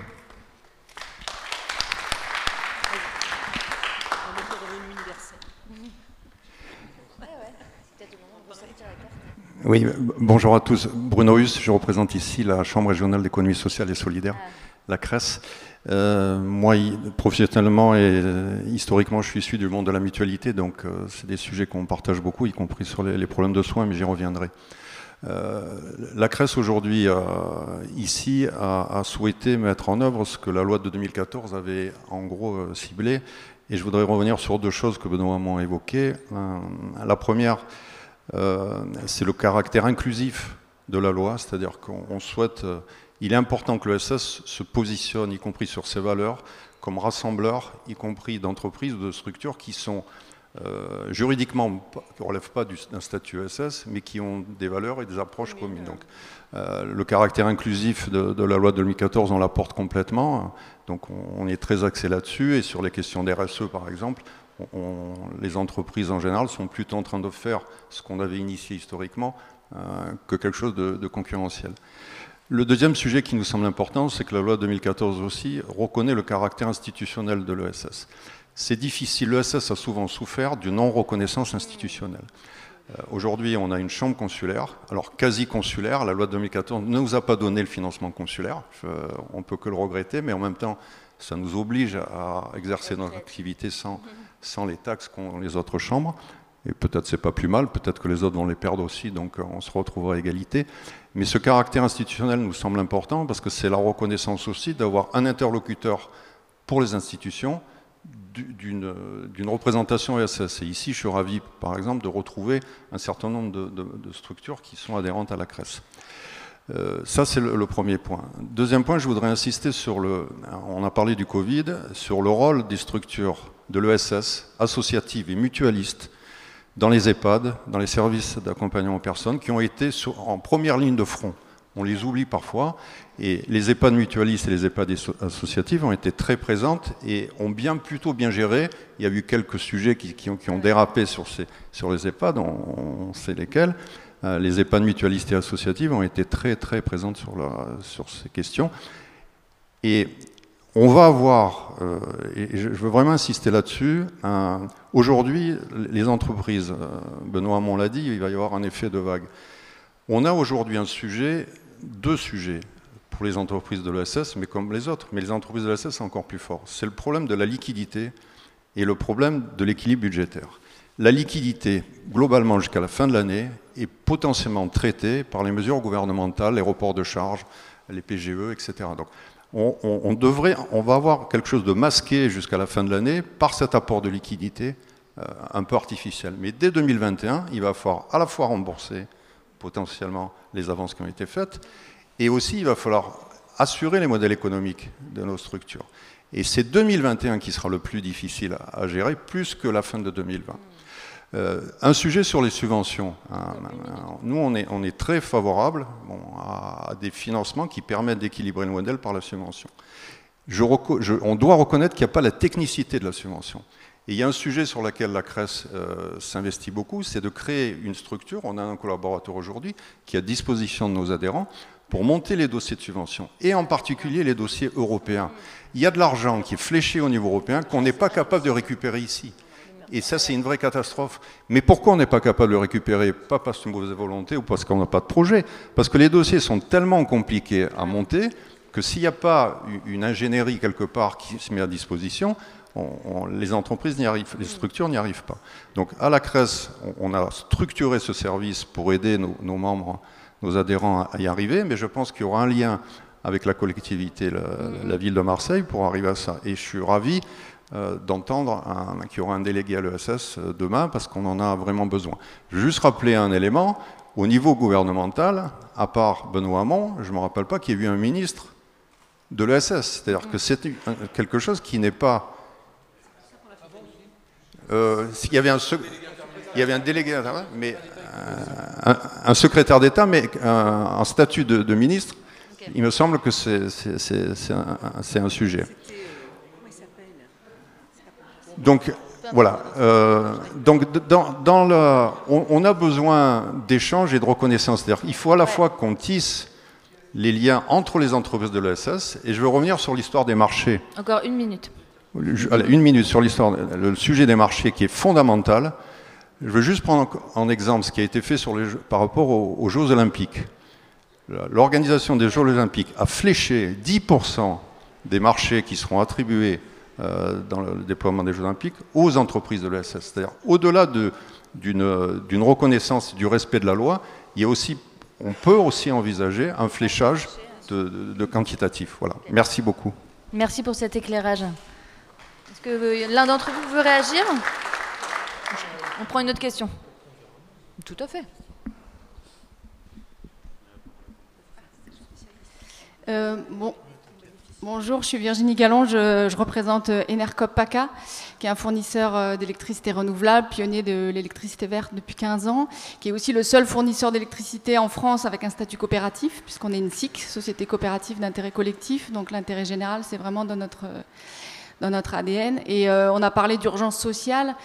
Oui, bonjour à tous. Bruno Hus, je représente ici la Chambre régionale d'économie sociale et solidaire, ah. la CRES. Euh, moi, professionnellement et euh, historiquement, je suis issu du monde de la mutualité, donc euh, c'est des sujets qu'on partage beaucoup, y compris sur les, problèmes de soins, mais j'y reviendrai. la CRES aujourd'hui, ici, a, souhaité mettre en œuvre ce que la loi de 2014 avait en gros ciblé, et je voudrais revenir sur deux choses que Benoît m'a évoquées. la première, c'est le caractère inclusif de la loi, c'est-à-dire qu'on souhaite il est important que l'ESS se positionne, y compris sur ses valeurs, comme rassembleur, y compris d'entreprises ou de structures qui sont euh, juridiquement, qui ne relèvent pas d'un statut ESS, mais qui ont des valeurs et des approches communes. Donc, euh, le caractère inclusif de, la loi de 2014, on l'apporte complètement. Donc, on, est très axé là-dessus. Et sur les questions d'RSE, par exemple, les entreprises en général sont plutôt en train de faire ce qu'on avait initié historiquement que quelque chose de concurrentiel. Le deuxième sujet qui nous semble important, c'est que la loi 2014 aussi reconnaît le caractère institutionnel de l'ESS. C'est difficile, l'ESS a souvent souffert d'une non-reconnaissance institutionnelle. Euh, aujourd'hui, on a une chambre consulaire, alors quasi consulaire, la loi de 2014 ne nous a pas donné le financement consulaire, on ne peut que le regretter, mais en même temps, ça nous oblige à exercer notre activité sans, sans les taxes qu'ont les autres chambres. Et peut-être c'est pas plus mal, peut-être que les autres vont les perdre aussi, donc on se retrouvera à égalité. Mais ce caractère institutionnel nous semble important parce que c'est la reconnaissance aussi d'avoir un interlocuteur pour les institutions d'une représentation ESS. Et ici, je suis ravi, par exemple, de retrouver un certain nombre de, structures qui sont adhérentes à la CRES. Euh, ça, c'est le, premier point. Deuxième point, je voudrais insister sur le... On a parlé du Covid, sur le rôle des structures de l'ESS, associatives et mutualistes, dans les EHPAD, dans les services d'accompagnement aux personnes, qui ont été en première ligne de front. On les oublie parfois, et les EHPAD mutualistes et les EHPAD associatives ont été très présentes et ont bien, plutôt bien géré. Il y a eu quelques sujets qui, ont, dérapé sur, les EHPAD, on, sait lesquels. Euh, les EHPAD mutualistes et associatives ont été très très présentes sur, sur ces questions. Et on va avoir, euh, et je veux vraiment insister là-dessus, aujourd'hui, les entreprises, euh, Benoît Hamon l'a dit, il va y avoir un effet de vague. On a aujourd'hui un sujet, deux sujets pour les entreprises de l'ESS, mais comme les autres, mais les entreprises de l'ESS, c'est encore plus fort. C'est le problème de la liquidité et le problème de l'équilibre budgétaire. La liquidité, globalement jusqu'à la fin de l'année, est potentiellement traitée par les mesures gouvernementales, les reports de charges, les PGE, etc. Donc, on, devrait, va avoir quelque chose de masqué jusqu'à la fin de l'année par cet apport de liquidité euh, un peu artificiel. Mais dès 2021, il va falloir à la fois rembourser potentiellement les avances qui ont été faites, et aussi il va falloir assurer les modèles économiques de nos structures. Et c'est 2021 qui sera le plus difficile à gérer, plus que la fin de 2020. Euh, un sujet sur les subventions. Hein. Nous, on est, très favorable à, des financements qui permettent d'équilibrer le modèle par la subvention. on doit reconnaître qu'il n'y a pas la technicité de la subvention. Et il y a un sujet sur lequel la CRES euh, s'investit beaucoup, c'est de créer une structure. On a un collaborateur aujourd'hui qui est à disposition de nos adhérents pour monter les dossiers de subvention, et en particulier les dossiers européens. Il y a de l'argent qui est fléché au niveau européen qu'on n'est pas capable de récupérer ici. Et ça, c'est une vraie catastrophe. Mais pourquoi on n'est pas capable de le récupérer? Pas parce qu'une mauvaise volonté ou parce qu'on n'a pas de projet. Parce que les dossiers sont tellement compliqués à monter que s'il n'y a pas une ingénierie quelque part qui se met à disposition, les entreprises n'y arrivent, les structures n'y arrivent pas. Donc à la CRES, on, a structuré ce service pour aider nos, membres, nos adhérents à y arriver, mais je pense qu'il y aura un lien avec la collectivité, la, ville de Marseille, pour arriver à ça. Et je suis ravi d'entendre qu'il y aura un délégué à l'ESS euh, demain parce qu'on en a vraiment besoin. Je veux juste rappeler un élément. Au niveau gouvernemental, à part Benoît Hamon, je ne me rappelle pas qu'il y ait eu un ministre de l'ESS. C'est-à-dire que c'est quelque chose qui n'est pas... Euh, il, y avait un il y avait un délégué, mais un, secrétaire d'État, mais un, statut de, ministre, il me semble que c'est un, un, sujet. Donc voilà. Euh, donc dans, le, on, a besoin d'échanges et de reconnaissance. C'est-à-dire il faut à la fois qu'on tisse les liens entre les entreprises de l'ESS, et je veux revenir sur l'histoire des marchés. Encore une minute. une minute sur l'histoire, le sujet des marchés qui est fondamental. Je veux juste prendre en exemple ce qui a été fait sur les par rapport aux Jeux Olympiques. L'organisation des Jeux Olympiques a fléché 10% des marchés qui seront attribués dans le déploiement des Jeux Olympiques aux entreprises de l'ESS. C'est-à-dire, au-delà d'une reconnaissance du respect de la loi, il y a aussi, on peut aussi envisager un fléchage de, quantitatif. Voilà. Merci beaucoup. Merci pour cet éclairage. Est-ce que l'un d'entre vous veut réagir? On prend une autre question. Tout à fait. Euh, bon, Bonjour, je suis Virginie Gallon, je, représente euh, Enercop PACA, qui est un fournisseur euh, d'électricité renouvelable, pionnier de l'électricité verte depuis 15 ans, qui est aussi le seul fournisseur d'électricité en France avec un statut coopératif, puisqu'on est une SIC, Société coopérative d'intérêt collectif, donc l'intérêt général, c'est vraiment dans notre, dans notre ADN. Et euh, on a parlé d'urgence sociale.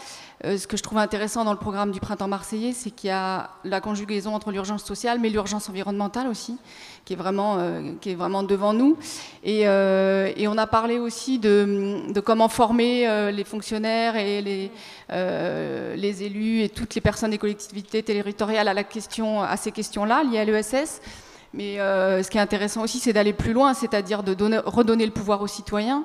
Euh, ce que je trouve intéressant dans le programme du printemps marseillais, c'est qu'il y a la conjugaison entre l'urgence sociale, mais l'urgence environnementale aussi, qui est vraiment, euh, devant nous. Et, on a parlé aussi de, comment former les fonctionnaires et les, élus et toutes les personnes des collectivités territoriales à ces questions-là liées à l'ESS. Mais euh, ce qui est intéressant aussi, c'est d'aller plus loin, c'est-à-dire de redonner le pouvoir aux citoyens.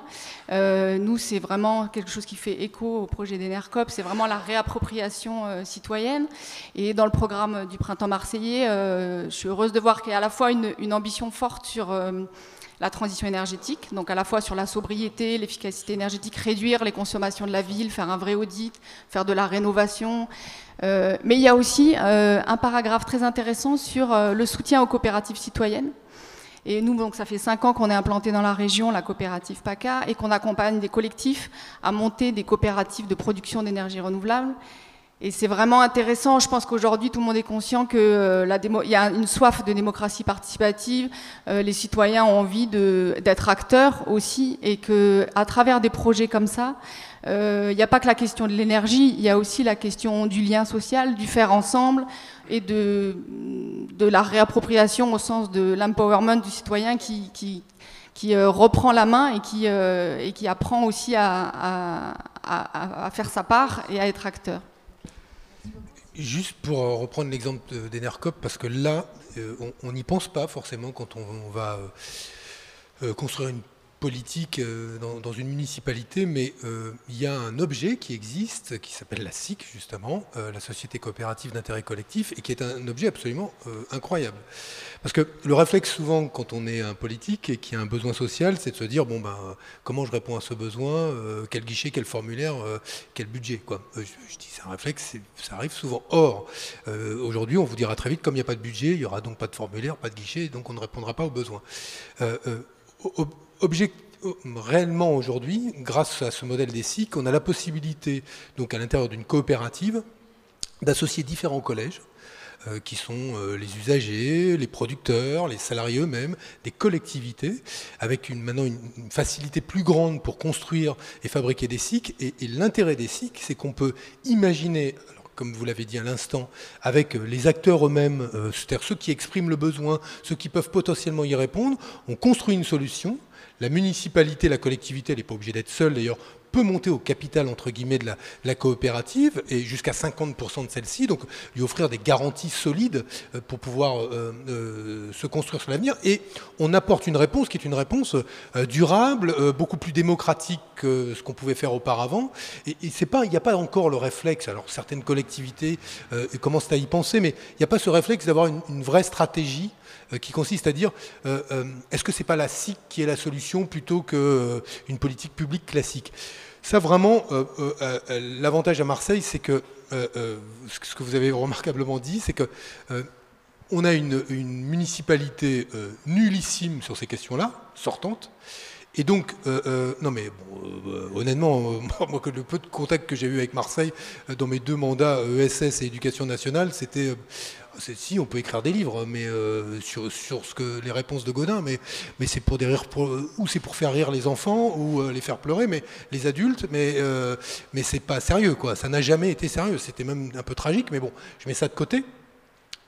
Euh, nous, c'est vraiment quelque chose qui fait écho au projet d'Enercop, c'est vraiment la réappropriation euh, citoyenne. Et dans le programme du printemps marseillais, je suis heureuse de voir qu'il y a à la fois une, une ambition forte sur la transition énergétique, donc à la fois sur la sobriété, l'efficacité énergétique, réduire les consommations de la ville, faire un vrai audit, faire de la rénovation, euh, mais il y a aussi euh, un paragraphe très intéressant sur euh, le soutien aux coopératives citoyennes. Et nous, donc, ça fait cinq ans qu'on est implanté dans la région, la coopérative PACA, et qu'on accompagne des collectifs à monter des coopératives de production d'énergie renouvelable. Et c'est vraiment intéressant. Je pense qu'aujourd'hui, tout le monde est conscient qu'il y a une soif de démocratie participative. les citoyens ont envie d'être acteurs aussi, et que, à travers des projets comme ça, il euh, n'y a pas que la question de l'énergie, il y a aussi la question du lien social, du faire ensemble et de, la réappropriation au sens de l'empowerment du citoyen qui, euh, reprend la main et qui, euh, apprend aussi à, faire sa part et à être acteur. Juste pour reprendre l'exemple d'Enercop, parce que là, on n'y pense pas forcément quand on, on va construire une politique euh, dans, une municipalité, mais euh, il y a un objet qui existe, qui s'appelle la SIC, justement, euh, la Société coopérative d'intérêt collectif, et qui est un objet absolument incroyable. Parce que le réflexe, souvent, quand on est un politique et qu'il y a un besoin social, c'est de se dire, bon, ben, comment je réponds à ce besoin, quel guichet, quel formulaire, quel budget, quoi. Je, dis, c'est un réflexe, ça arrive souvent. Or, aujourd'hui, on vous dira très vite, comme il n'y a pas de budget, il n'y aura donc pas de formulaire, pas de guichet, donc on ne répondra pas aux besoins réellement aujourd'hui, grâce à ce modèle des SIC, on a la possibilité, donc à l'intérieur d'une coopérative, d'associer différents collèges, euh, qui sont euh, les usagers, les producteurs, les salariés eux-mêmes, des collectivités, avec maintenant une, facilité plus grande pour construire et fabriquer des SIC. Et, l'intérêt des SIC, c'est qu'on peut imaginer, comme vous l'avez dit à l'instant, avec les acteurs eux-mêmes, euh, c'est-à-dire ceux qui expriment le besoin, ceux qui peuvent potentiellement y répondre, on construit une solution la municipalité, la collectivité, elle n'est pas obligée d'être seule d'ailleurs, peut monter au capital entre guillemets de la, coopérative et jusqu'à 50% de celle-ci, donc lui offrir des garanties solides euh, pour pouvoir euh, euh, se construire sur l'avenir. Et on apporte une réponse qui est une réponse durable, beaucoup plus démocratique que ce qu'on pouvait faire auparavant. Et, il n'y a pas encore le réflexe. Alors certaines collectivités commencent à y penser, mais il n'y a pas ce réflexe d'avoir une vraie stratégie qui consiste à dire euh, euh, est-ce que c'est pas la SIC qui est la solution plutôt qu'une politique publique classique? Ça vraiment, l'avantage à Marseille, c'est que ce que vous avez remarquablement dit, c'est que on a une, municipalité nullissime sur ces questions-là, sortante. Et donc, non mais honnêtement, moi, le peu de contacts que j'ai eu avec Marseille dans mes deux mandats ESS et éducation nationale, c'était si, on peut écrire des livres, mais euh, sur, ce que les réponses de Godin, mais, c'est pour des rires, ou c'est pour faire rire les enfants ou euh, les faire pleurer, mais les adultes, mais euh, mais c'est pas sérieux quoi. Ça n'a jamais été sérieux. C'était même un peu tragique, mais bon, je mets ça de côté.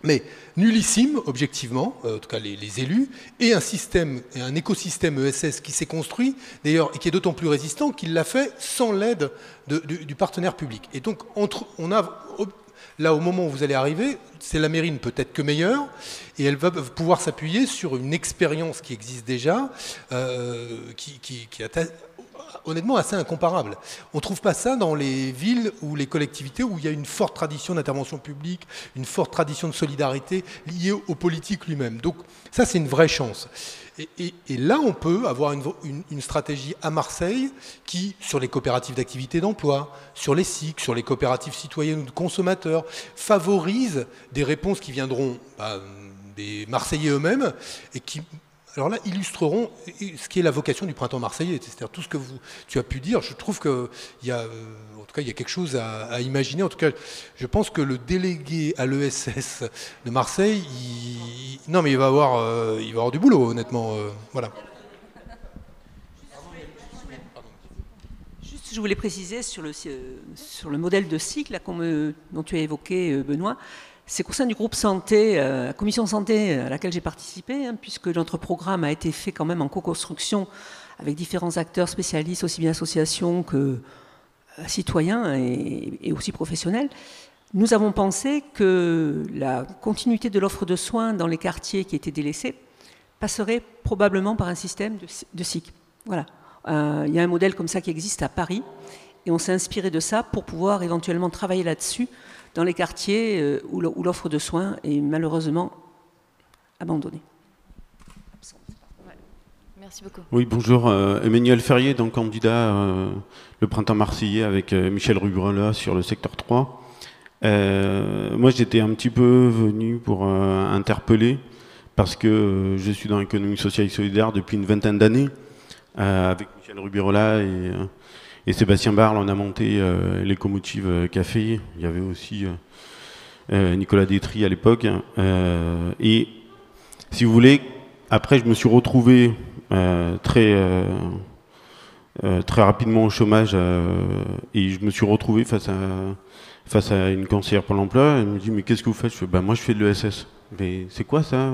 Mais nullissime, objectivement, en tout cas les, élus, et un système, un écosystème ESS qui s'est construit, d'ailleurs, et qui est d'autant plus résistant qu'il l'a fait sans l'aide du, partenaire public. Et donc, on a Là, au moment où vous allez arriver, c'est la mairie peut-être que meilleure, et elle va pouvoir s'appuyer sur une expérience qui existe déjà, euh, qui, qui, honnêtement assez incomparable. On ne trouve pas ça dans les villes ou les collectivités où il y a une forte tradition d'intervention publique, une forte tradition de solidarité liée aux politiques lui-même. Donc ça, c'est une vraie chance. Et, là, on peut avoir une, stratégie à Marseille qui, sur les coopératives d'activité d'emploi, sur les SIC, sur les coopératives citoyennes ou de consommateurs, favorise des réponses qui viendront bah, des Marseillais eux-mêmes et qui alors là, illustreront ce qui est la vocation du printemps marseillais, c'est-à-dire tout ce que vous, tu as pu dire. Je trouve qu'il y a, euh, en tout cas, il y a quelque chose à, imaginer. En tout cas, je pense que le délégué à l'ESS de Marseille, non, mais il va avoir, euh, il va avoir du boulot, honnêtement. Euh, voilà. Juste, je voulais préciser sur le, sur le modèle de cycle dont tu as évoqué, Benoît. C'est au sein du groupe santé, la commission santé à laquelle j'ai participé, hein, puisque notre programme a été fait quand même en co-construction avec différents acteurs spécialistes, aussi bien associations que citoyens et, aussi professionnels. Nous avons pensé que la continuité de l'offre de soins dans les quartiers qui étaient délaissés passerait probablement par un système de, SIC. Voilà. Euh, il y a un modèle comme ça qui existe à Paris et on s'est inspiré de ça pour pouvoir éventuellement travailler là-dessus dans les quartiers euh, où l'offre de soins est malheureusement abandonnée. Merci beaucoup. Oui, bonjour. Euh, Emmanuel Ferrier, donc candidat le printemps marseillais avec Michel Rugrola sur le secteur 3. Euh, moi, j'étais un petit peu venu pour euh, interpeller parce que euh, je suis dans l'économie sociale et solidaire depuis une vingtaine d'années. avec Michel Rubirola et, et, Sébastien Barle, on a monté l'écomotive Café. Il y avait aussi Nicolas Détry à l'époque. et si vous voulez, après, je me suis retrouvé très, très rapidement au chômage et je me suis retrouvé face à face à une conseillère pour l'emploi. Elle me dit Mais qu'est-ce que vous faites? Je fais bah, Moi, je fais de l'ESS. Mais c'est quoi ça?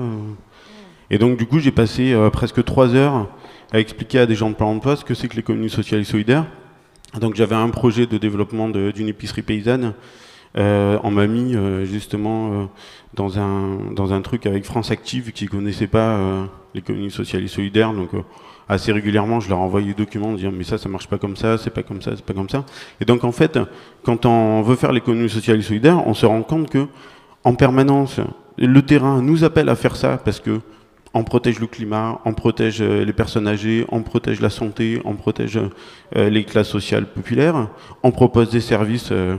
Et donc, du coup, j'ai passé euh, presque trois heures à expliquer à des gens de Pôle emploi ce que c'est que l'économie sociale et solidaire. Donc, j'avais un projet de développement d'une épicerie paysanne. Euh, on m'a mis euh, justement dans, un, dans un truc avec France Active qui connaissait pas l'économie sociale et solidaire. Donc, assez régulièrement, je leur envoyais des documents en disant mais ça, ça marche pas comme ça, c'est pas comme ça, c'est pas comme ça. Et donc en fait, quand on veut faire l'économie sociale et solidaire, on se rend compte que en permanence, le terrain nous appelle à faire ça parce que on protège le climat, on protège euh, les personnes âgées, on protège la santé, on protège euh, les classes sociales populaires, on propose des services euh,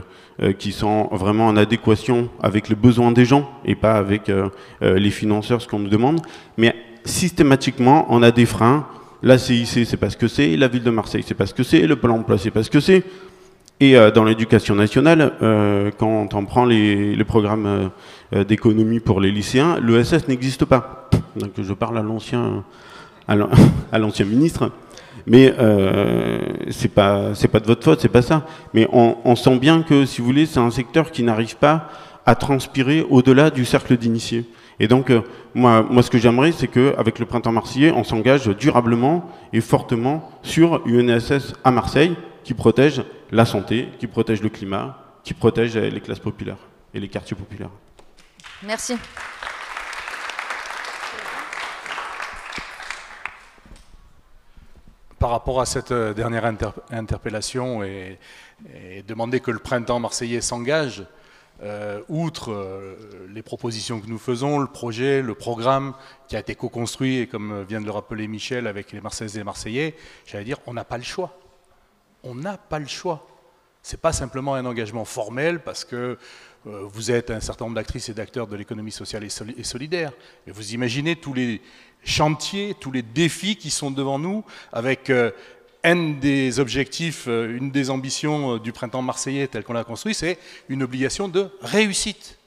qui sont vraiment en adéquation avec les besoins des gens et pas avec les financeurs, ce qu'on nous demande. Mais systématiquement, on a des freins la CIC, c'est pas ce que c'est. La ville de Marseille, c'est pas ce que c'est. Le Pôle emploi, c'est pas ce que c'est. Et dans l'éducation nationale, quand on prend les, programmes d'économie pour les lycéens, l'ESS n'existe pas. Donc je parle à l'ancien, ministre. Mais pas c'est pas de votre faute, c'est pas ça. Mais on, sent bien que, si vous voulez, c'est un secteur qui n'arrive pas à transpirer au-delà du cercle d'initiés. Et donc, euh, moi, moi, ce que j'aimerais, c'est qu'avec le printemps marseillais, on s'engage durablement et fortement sur UNSS à Marseille, qui protège la santé, qui protège le climat, qui protège les classes populaires et les quartiers populaires. Merci. Par rapport à cette euh, dernière interpellation et, et demander que le printemps marseillais s'engage, euh, outre euh, les propositions que nous faisons, le projet, le programme qui a été co-construit, et comme vient de le rappeler Michel, avec les Marseillais et les Marseillais, j'allais dire, on n'a pas le choix. On n'a pas le choix. Ce n'est pas simplement un engagement formel parce que vous êtes un certain nombre d'actrices et d'acteurs de l'économie sociale et solidaire. Mais vous imaginez tous les chantiers, tous les défis qui sont devant nous, avec un des objectifs, euh, une des ambitions euh, du printemps marseillais tel qu'on l'a construit, c'est une obligation de réussite.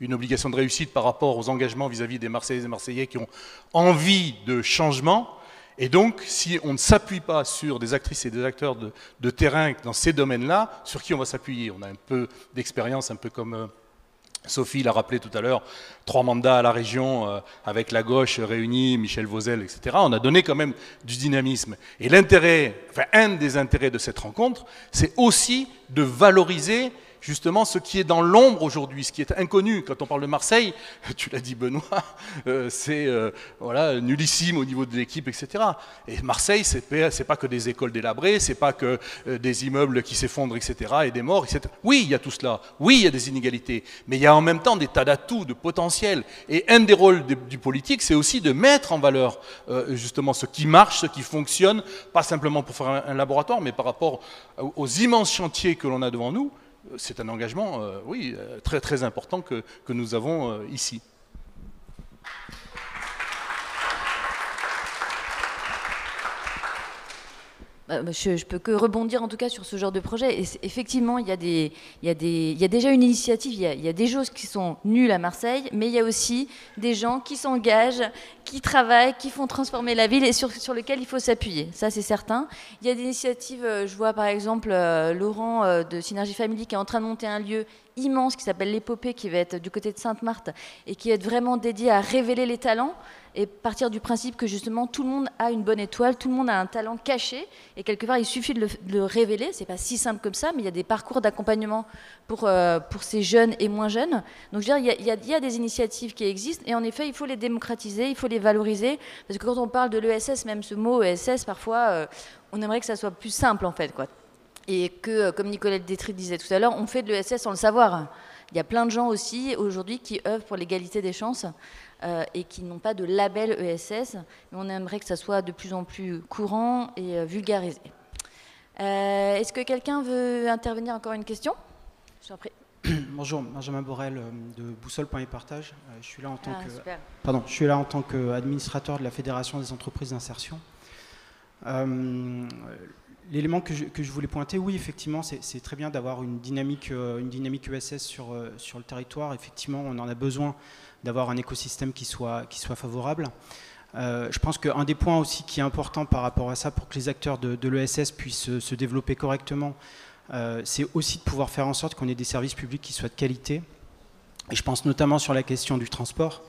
Une obligation de réussite par rapport aux engagements vis-à-vis des Marseillais et Marseillais qui ont envie de changement. Et donc, si on ne s'appuie pas sur des actrices et des acteurs de, terrain dans ces domaines-là, sur qui on va s'appuyer? On a un peu d'expérience, un peu comme euh, Sophie l'a rappelé tout à l'heure, trois mandats à la région euh, avec la gauche réunie, Michel Vauzel, etc. On a donné quand même du dynamisme. Et l'intérêt, enfin un des intérêts de cette rencontre, c'est aussi de valoriser justement ce qui est dans l'ombre aujourd'hui, ce qui est inconnu. Quand on parle de Marseille, tu l'as dit Benoît, euh, c'est euh, voilà, nullissime au niveau de l'équipe, etc. Et Marseille, c'est pas que des écoles délabrées, c'est pas que euh, des immeubles qui s'effondrent, etc. et des morts, etc. Oui, il y a tout cela. Oui, il y a des inégalités. Mais il y a en même temps des tas d'atouts, de potentiel. Et un des rôles du politique, c'est aussi de mettre en valeur justement ce qui marche, ce qui fonctionne, pas simplement pour faire un laboratoire, mais par rapport aux immenses chantiers que l'on a devant nous c'est un engagement, euh, oui, euh, très important que, nous avons euh, ici. bah, bah, je, je peux que rebondir en tout cas sur ce genre de projet. Et effectivement, il y, a déjà une initiative, il y a, il y a des choses qui sont nulles à Marseille, mais il y a aussi des gens qui s'engagent, qui travaillent, qui font transformer la ville et sur, sur lesquels il faut s'appuyer. Ça, c'est certain. Il y a des initiatives, euh, je vois par exemple euh, Laurent euh, de Synergie Family qui est en train de monter un lieu immense qui s'appelle l'Épopée, qui va être du côté de Sainte-Marthe et qui va être vraiment dédié à révéler les talents et partir du principe que justement tout le monde a une bonne étoile, tout le monde a un talent caché et quelque part il suffit de le, de le révéler. C'est pas si simple comme ça, mais il y a des parcours d'accompagnement pour, euh, pour ces jeunes et moins jeunes. Donc je veux dire, il y, a, des initiatives qui existent et en effet il faut les démocratiser, il faut les valoriser parce que quand on parle de l'ESS, même ce mot ESS, parfois euh, on aimerait que ça soit plus simple en fait quoi. Et que, euh, comme Nicolette Détry disait tout à l'heure, on fait de l'ESS sans le savoir. Il y a plein de gens aussi aujourd'hui qui œuvrent pour l'égalité des chances euh, et qui n'ont pas de label ESS. Mais on aimerait que ça soit de plus en plus courant et euh, vulgarisé. Euh, Est-ce que quelqu'un veut intervenir encore une question? Je prie. Bonjour, Benjamin Borel de Boussole Point et Partage. Je suis là en tant ah, que super. pardon, je suis là en tant qu'administrateur de la Fédération des entreprises d'insertion. Euh, L'élément que, que, je voulais pointer, oui, effectivement, c'est très bien d'avoir une dynamique, une dynamique ESS sur, euh, sur le territoire. Effectivement, on en a besoin d'avoir un écosystème qui soit, qui soit favorable. Euh, je pense qu'un des points aussi qui est important par rapport à ça, pour que les acteurs de, l'ESS puissent se développer correctement, euh, c'est aussi de pouvoir faire en sorte qu'on ait des services publics qui soient de qualité. Et je pense notamment sur la question du transport.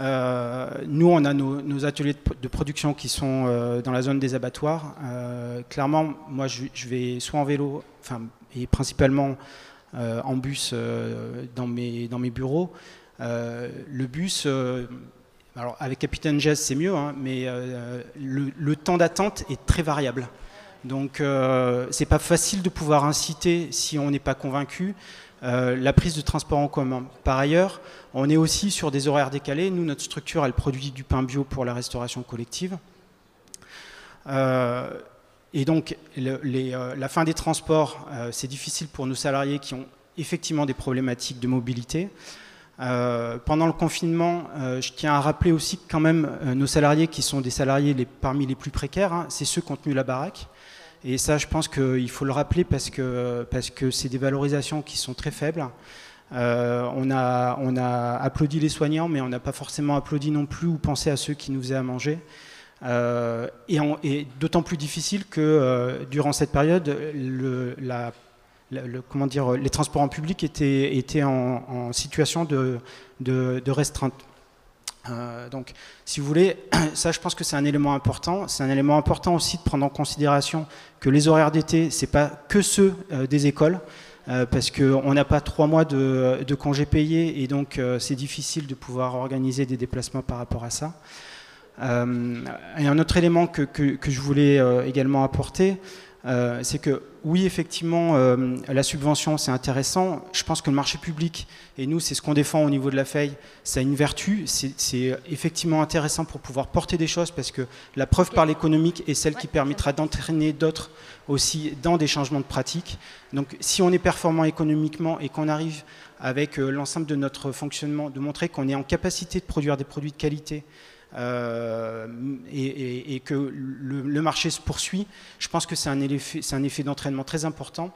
Euh, nous, on a nos, ateliers de, production qui sont dans la zone des abattoirs. Clairement, moi, je, je, vais soit en vélo, enfin, et principalement en bus dans, mes, dans mes bureaux. Le bus, alors avec Capitaine Jazz, c'est mieux, hein, mais le, le, temps d'attente est très variable. Donc, c'est pas facile de pouvoir inciter si on n'est pas convaincu. Euh, la prise de transport en commun. Par ailleurs, on est aussi sur des horaires décalés. Nous, notre structure, elle produit du pain bio pour la restauration collective. Euh, et donc, euh, la fin des transports, euh, c'est difficile pour nos salariés qui ont effectivement des problématiques de mobilité. Euh, pendant le confinement, je tiens à rappeler aussi que quand même nos salariés qui sont des salariés parmi les plus précaires, hein, c'est ceux qui ont tenu la baraque. Et ça, je pense qu'il faut le rappeler parce que parce que c'est des valorisations qui sont très faibles. Euh, on, a, on a applaudi les soignants, mais on n'a pas forcément applaudi non plus ou pensé à ceux qui nous faisaient à manger. Euh, et, d'autant plus difficile que euh, durant cette période, la, dire, les transports en public étaient, en, situation de, restreinte. Euh, donc, si vous voulez, ça, je pense que c'est un élément important. C'est un élément important aussi de prendre en considération que les horaires d'été, c'est pas que ceux euh, des écoles, euh, parce qu'on n'a pas trois mois de, congés payés et donc euh, c'est difficile de pouvoir organiser des déplacements par rapport à ça. Euh, et un autre élément que je voulais également apporter, c'est que oui, effectivement, euh, la subvention, c'est intéressant. Je pense que le marché public, et nous, c'est ce qu'on défend au niveau de la FEI, ça a une vertu. C'est effectivement intéressant pour pouvoir porter des choses parce que la preuve par l'économique est celle qui permettra d'entraîner d'autres aussi dans des changements de pratiques. Donc, si on est performant économiquement et qu'on arrive avec euh, l'ensemble de notre fonctionnement, de montrer qu'on est en capacité de produire des produits de qualité, euh, et, que le, marché se poursuit, je pense que c'est un effet, d'entraînement très important.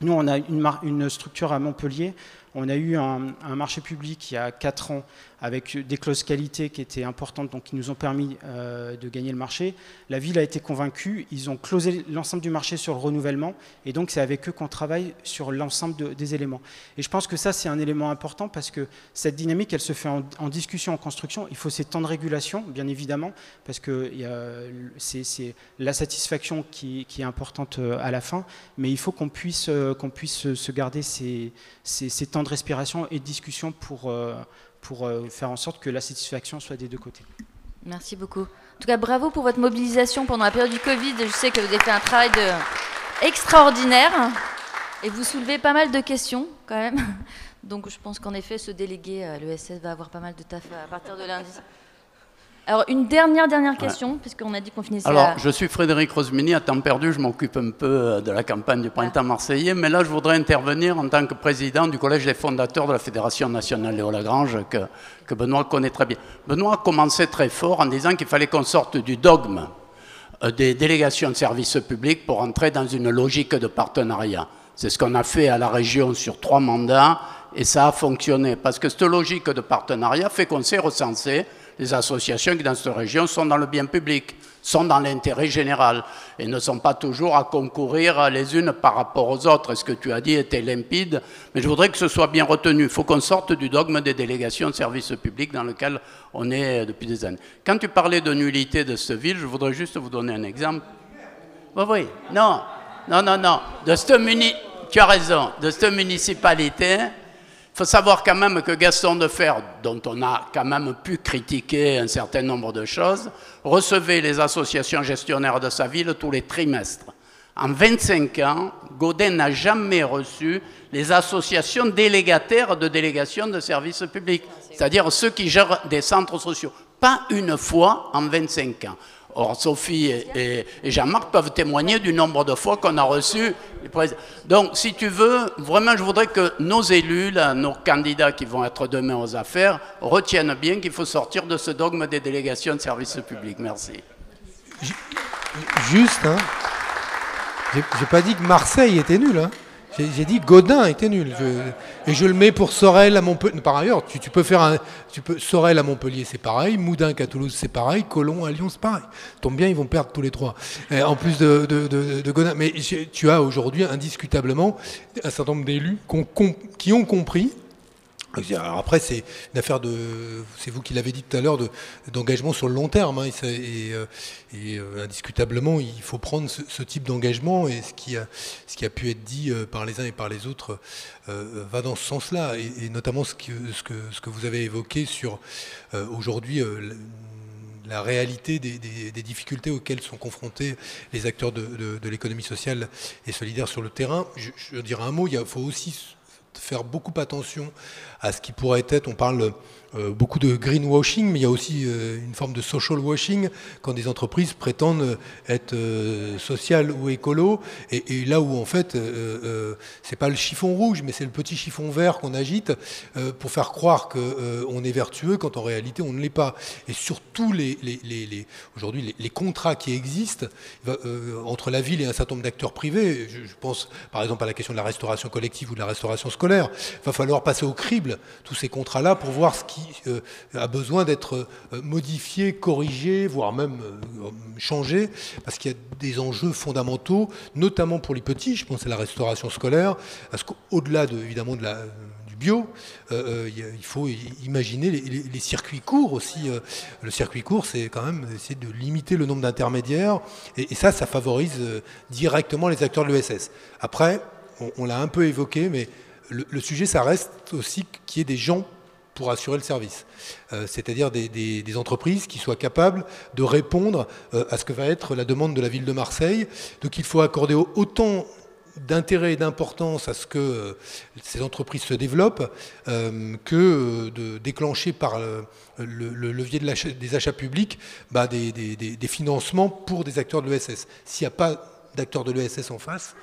Nous, on a une, une, structure à Montpellier. On a eu un, un, marché public il y a 4 ans avec des clauses qualité qui étaient importantes, donc qui nous ont permis euh, de gagner le marché. La ville a été convaincue, ils ont closé l'ensemble du marché sur le renouvellement, et donc c'est avec eux qu'on travaille sur l'ensemble de, des éléments. Et je pense que ça, c'est un élément important parce que cette dynamique, elle se fait en, discussion, en construction. Il faut ces temps de régulation, bien évidemment, parce que c'est la satisfaction qui, est importante euh, à la fin, mais il faut qu'on puisse, euh, qu'on puisse se garder ces, ces, temps de respiration et de discussion pour... pour euh, faire en sorte que la satisfaction soit des deux côtés. Merci beaucoup. En tout cas, bravo pour votre mobilisation pendant la période du Covid. Je sais que vous avez fait un travail extraordinaire et vous soulevez pas mal de questions quand même. Donc je pense qu'en effet, ce délégué à l'ESS va avoir pas mal de taf à partir de lundi. Alors, une dernière, dernière question, ouais. puisqu'on a dit qu'on finissait Alors, à... je suis Frédéric Rosmini, à temps perdu, je m'occupe un peu euh, de la campagne du printemps marseillais, mais là, je voudrais intervenir en tant que président du Collège des fondateurs de la Fédération nationale Léo Lagrange, que, que Benoît connaît très bien. Benoît a commencé très fort en disant qu'il fallait qu'on sorte du dogme euh, des délégations de services publics pour entrer dans une logique de partenariat. C'est ce qu'on a fait à la région sur trois mandats et ça a fonctionné parce que cette logique de partenariat fait qu'on sait recenser les associations qui dans cette région sont dans le bien public, sont dans l'intérêt général et ne sont pas toujours à concourir les unes par rapport aux autres. ce que tu as dit était limpide, mais je voudrais que ce soit bien retenu. Il faut qu'on sorte du dogme des délégations de services publics dans lequel on est depuis des années. Quand tu parlais de nullité de cette ville, je voudrais juste vous donner un exemple. Oui, oui, non, non, non, non. De cette muni... Tu as raison, de cette municipalité, faut savoir quand même que Gaston Defer, dont on a quand même pu critiquer un certain nombre de choses, recevait les associations gestionnaires de sa ville tous les trimestres. En 25 ans, Godin n'a jamais reçu les associations délégataires de délégations de services publics, c'est-à-dire ceux qui gèrent des centres sociaux. Pas une fois en 25 ans. Or, Sophie et, Jean-Marc peuvent témoigner du nombre de fois qu'on a reçu les présidents. Donc, si tu veux, vraiment, je voudrais que nos élus, nos candidats qui vont être demain aux affaires, retiennent bien qu'il faut sortir de ce dogme des délégations de services publics. Merci. Juste, hein, j'ai pas dit que Marseille était nul. Hein. J'ai dit Godin était nul. et je le mets pour Sorel à Montpellier. Par ailleurs, tu, peux faire un. Tu peux, Sorel à Montpellier, c'est pareil. Moudin à Toulouse, c'est pareil. Colomb à Lyon, c'est pareil. Tombe bien, ils vont perdre tous les trois. en plus de, de, Godin. Mais tu as aujourd'hui indiscutablement un certain nombre d'élus qui ont compris alors après, c'est une affaire de, c'est vous qui l'avez dit tout à l'heure, d'engagement sur le long terme. Hein, et, euh, euh, indiscutablement, il faut prendre ce, type d'engagement. Et ce qui, a, ce qui a pu être dit euh, par les uns et par les autres va dans ce sens-là. Et, notamment ce que, ce, que, ce que vous avez évoqué sur aujourd'hui la réalité des, difficultés auxquelles sont confrontés les acteurs de, l'économie sociale et solidaire sur le terrain. Je, je dirais un mot, il faut aussi faire beaucoup attention à ce qui pourrait être, on parle beaucoup de greenwashing, mais il y a aussi euh, une forme de social washing quand des entreprises prétendent être euh, sociales ou écolo, et, là où en fait c'est pas le chiffon rouge, mais c'est le petit chiffon vert qu'on agite pour faire croire qu'on est vertueux quand en réalité on ne l'est pas. Et surtout aujourd'hui les, contrats qui existent entre la ville et un certain nombre d'acteurs privés, je, pense par exemple à la question de la restauration collective ou de la restauration scolaire, va falloir passer au crible tous ces contrats-là pour voir ce qui euh, a besoin d'être euh, modifié, corrigé, voire même euh, changé, parce qu'il y a des enjeux fondamentaux, notamment pour les petits, je pense à la restauration scolaire, parce qu'au-delà de, évidemment de la, du bio, il faut imaginer les, circuits courts aussi. le circuit court, c'est quand même essayer de limiter le nombre d'intermédiaires, et, ça, ça favorise directement les acteurs de l'ESS. Après, on, l'a un peu évoqué, mais le, le, sujet, ça reste aussi qu'il y ait des gens pour assurer le service. Euh, c'est-à-dire des, entreprises qui soient capables de répondre euh, à ce que va être la demande de la ville de Marseille. Donc il faut accorder autant d'intérêt et d'importance à ce que euh, ces entreprises se développent que de déclencher par le, levier des achats publics bah, des, des, financements pour des acteurs de l'ESS. S'il n'y a pas d'acteurs de l'ESS en face,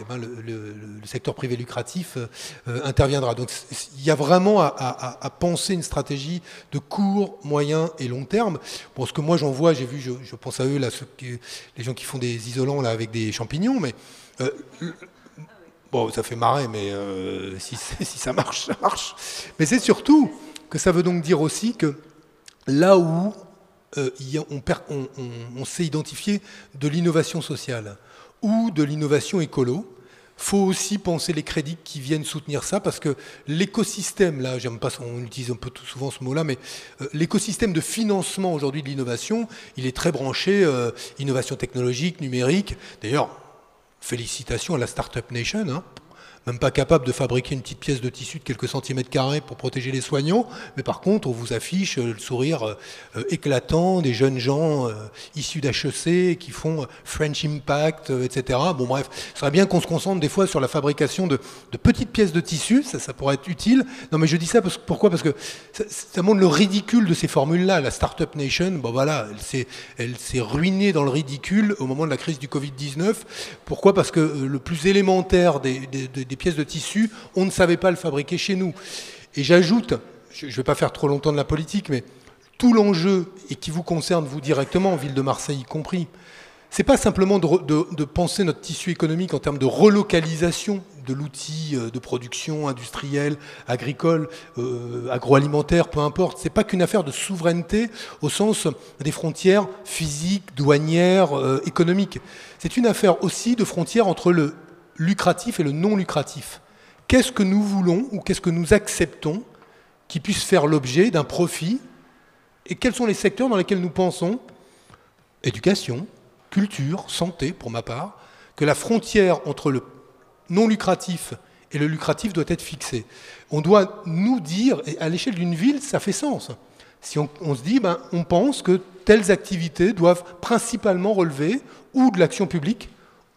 eh ben le, secteur privé lucratif euh, euh, interviendra. Donc il y a vraiment à, penser une stratégie de court, moyen et long terme. Bon, ce que moi j'en vois, j'ai vu, je, pense à eux, là, ceux les gens qui font des isolants là, avec des champignons, mais euh, bon, ça fait marrer, mais si, si, ça marche, ça marche. Mais c'est surtout que ça veut donc dire aussi que là où on, on, on sait identifier de l'innovation sociale, ou de l'innovation écolo. faut aussi penser les crédits qui viennent soutenir ça, parce que l'écosystème, là, j'aime pas, on utilise un peu souvent ce mot-là, mais euh, l'écosystème de financement aujourd'hui de l'innovation, il est très branché euh, innovation technologique, numérique. D'ailleurs, félicitations à la Startup Nation. Hein même pas capable de fabriquer une petite pièce de tissu de quelques centimètres carrés pour protéger les soignants, mais par contre, on vous affiche euh, le sourire euh, euh, éclatant des jeunes gens issus d'HEC qui font French Impact, etc. Bon, bref, ce serait bien qu'on se concentre des fois sur la fabrication de, petites pièces de tissu, ça, ça, pourrait être utile. Non, mais je dis ça parce, pourquoi? Parce que ça, montre le ridicule de ces formules-là. La Startup Nation, bon voilà, elle s'est ruinée dans le ridicule au moment de la crise du Covid-19. Pourquoi? Parce que le plus élémentaire des pièces de tissu, on ne savait pas le fabriquer chez nous. Et j'ajoute, je ne vais pas faire trop longtemps de la politique, mais tout l'enjeu, et qui vous concerne vous directement, en ville de Marseille y compris, c'est pas simplement de, penser notre tissu économique en termes de relocalisation de l'outil euh, de production industrielle, agricole, euh, agroalimentaire, peu importe. C'est pas qu'une affaire de souveraineté au sens des frontières physiques, douanières, euh, économiques. C'est une affaire aussi de frontières entre le lucratif et le non lucratif. Qu'est-ce que nous voulons ou qu'est-ce que nous acceptons qui puisse faire l'objet d'un profit et quels sont les secteurs dans lesquels nous pensons éducation, culture, santé pour ma part, que la frontière entre le non lucratif et le lucratif doit être fixée. On doit nous dire, et à l'échelle d'une ville, ça fait sens. Si on, se dit, ben, on pense que telles activités doivent principalement relever ou de l'action publique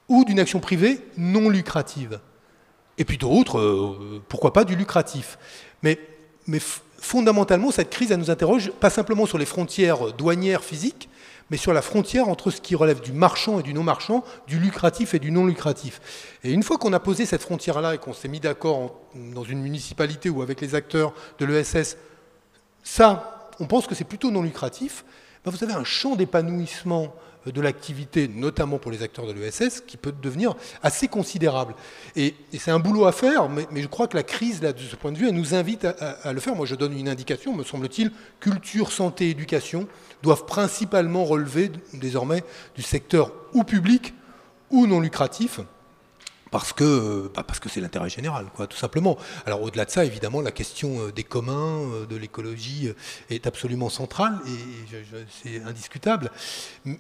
ou d'une action privée non lucrative. Et puis d'autres, euh, pourquoi pas du lucratif. Mais, mais fondamentalement, cette crise, elle nous interroge pas simplement sur les frontières douanières physiques, mais sur la frontière entre ce qui relève du marchand et du non-marchand, du lucratif et du non-lucratif. Et une fois qu'on a posé cette frontière-là et qu'on s'est mis d'accord dans une municipalité ou avec les acteurs de l'ESS, ça, on pense que c'est plutôt non lucratif, ben vous avez un champ d'épanouissement de l'activité, notamment pour les acteurs de l'ESS, qui peut devenir assez considérable. Et, c'est un boulot à faire, mais, je crois que la crise, de ce point de vue, elle nous invite à, à le faire. Moi, je donne une indication, me semble-t-il, culture, santé, éducation doivent principalement relever désormais du secteur ou public ou non lucratif parce que bah, parce que c'est l'intérêt général, quoi, tout simplement. Alors au-delà de ça, évidemment, la question euh, des communs, euh, de l'écologie euh, est absolument centrale et c'est indiscutable.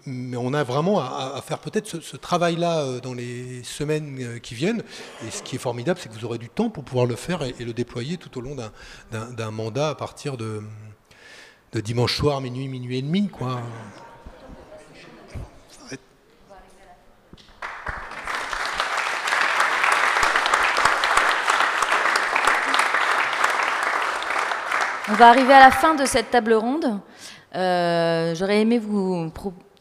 Mais on a vraiment à, faire peut-être ce, travail-là dans les semaines qui viennent. Et ce qui est formidable, c'est que vous aurez du temps pour pouvoir le faire et, et le déployer tout au long d'un mandat à partir de, de dimanche soir, minuit, minuit et demi, quoi. On va arriver à la fin de cette table ronde. Euh, j'aurais aimé vous,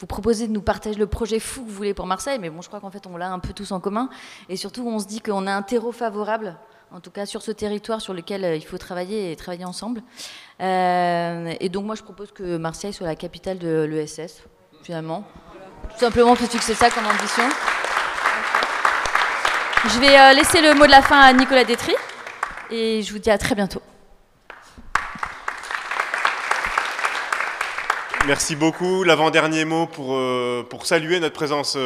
proposer de nous partager le projet fou que vous voulez pour Marseille, mais bon, je crois qu'en fait, on l'a un peu tous en commun. Et surtout, on se dit qu'on a un terreau favorable en tout cas sur ce territoire sur lequel euh, il faut travailler et travailler ensemble. Euh, et donc moi je propose que Marseille soit la capitale de l'ESS, finalement. Tout simplement parce que c'est ça comme ambition. Je vais laisser le mot de la fin à Nicolas Détry et je vous dis à très bientôt. Merci beaucoup. L'avant-dernier mot pour, pour saluer notre présence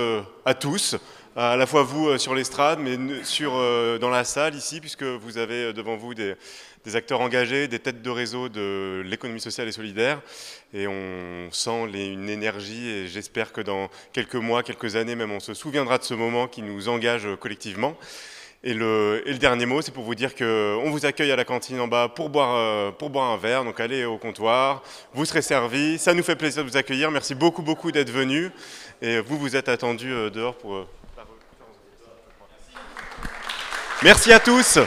à tous à la fois vous euh, sur l'estrade, mais sur, euh, dans la salle ici, puisque vous avez euh, devant vous des, acteurs engagés, des têtes de réseau de l'économie sociale et solidaire. Et on sent une énergie, et j'espère que dans quelques mois, quelques années même, on se souviendra de ce moment qui nous engage collectivement. Et le, dernier mot, c'est pour vous dire qu'on vous accueille à la cantine en bas pour boire, pour boire un verre. Donc allez au comptoir, vous serez servis. Ça nous fait plaisir de vous accueillir. Merci beaucoup, beaucoup d'être venus. Et vous, vous êtes attendus dehors pour Merci à tous.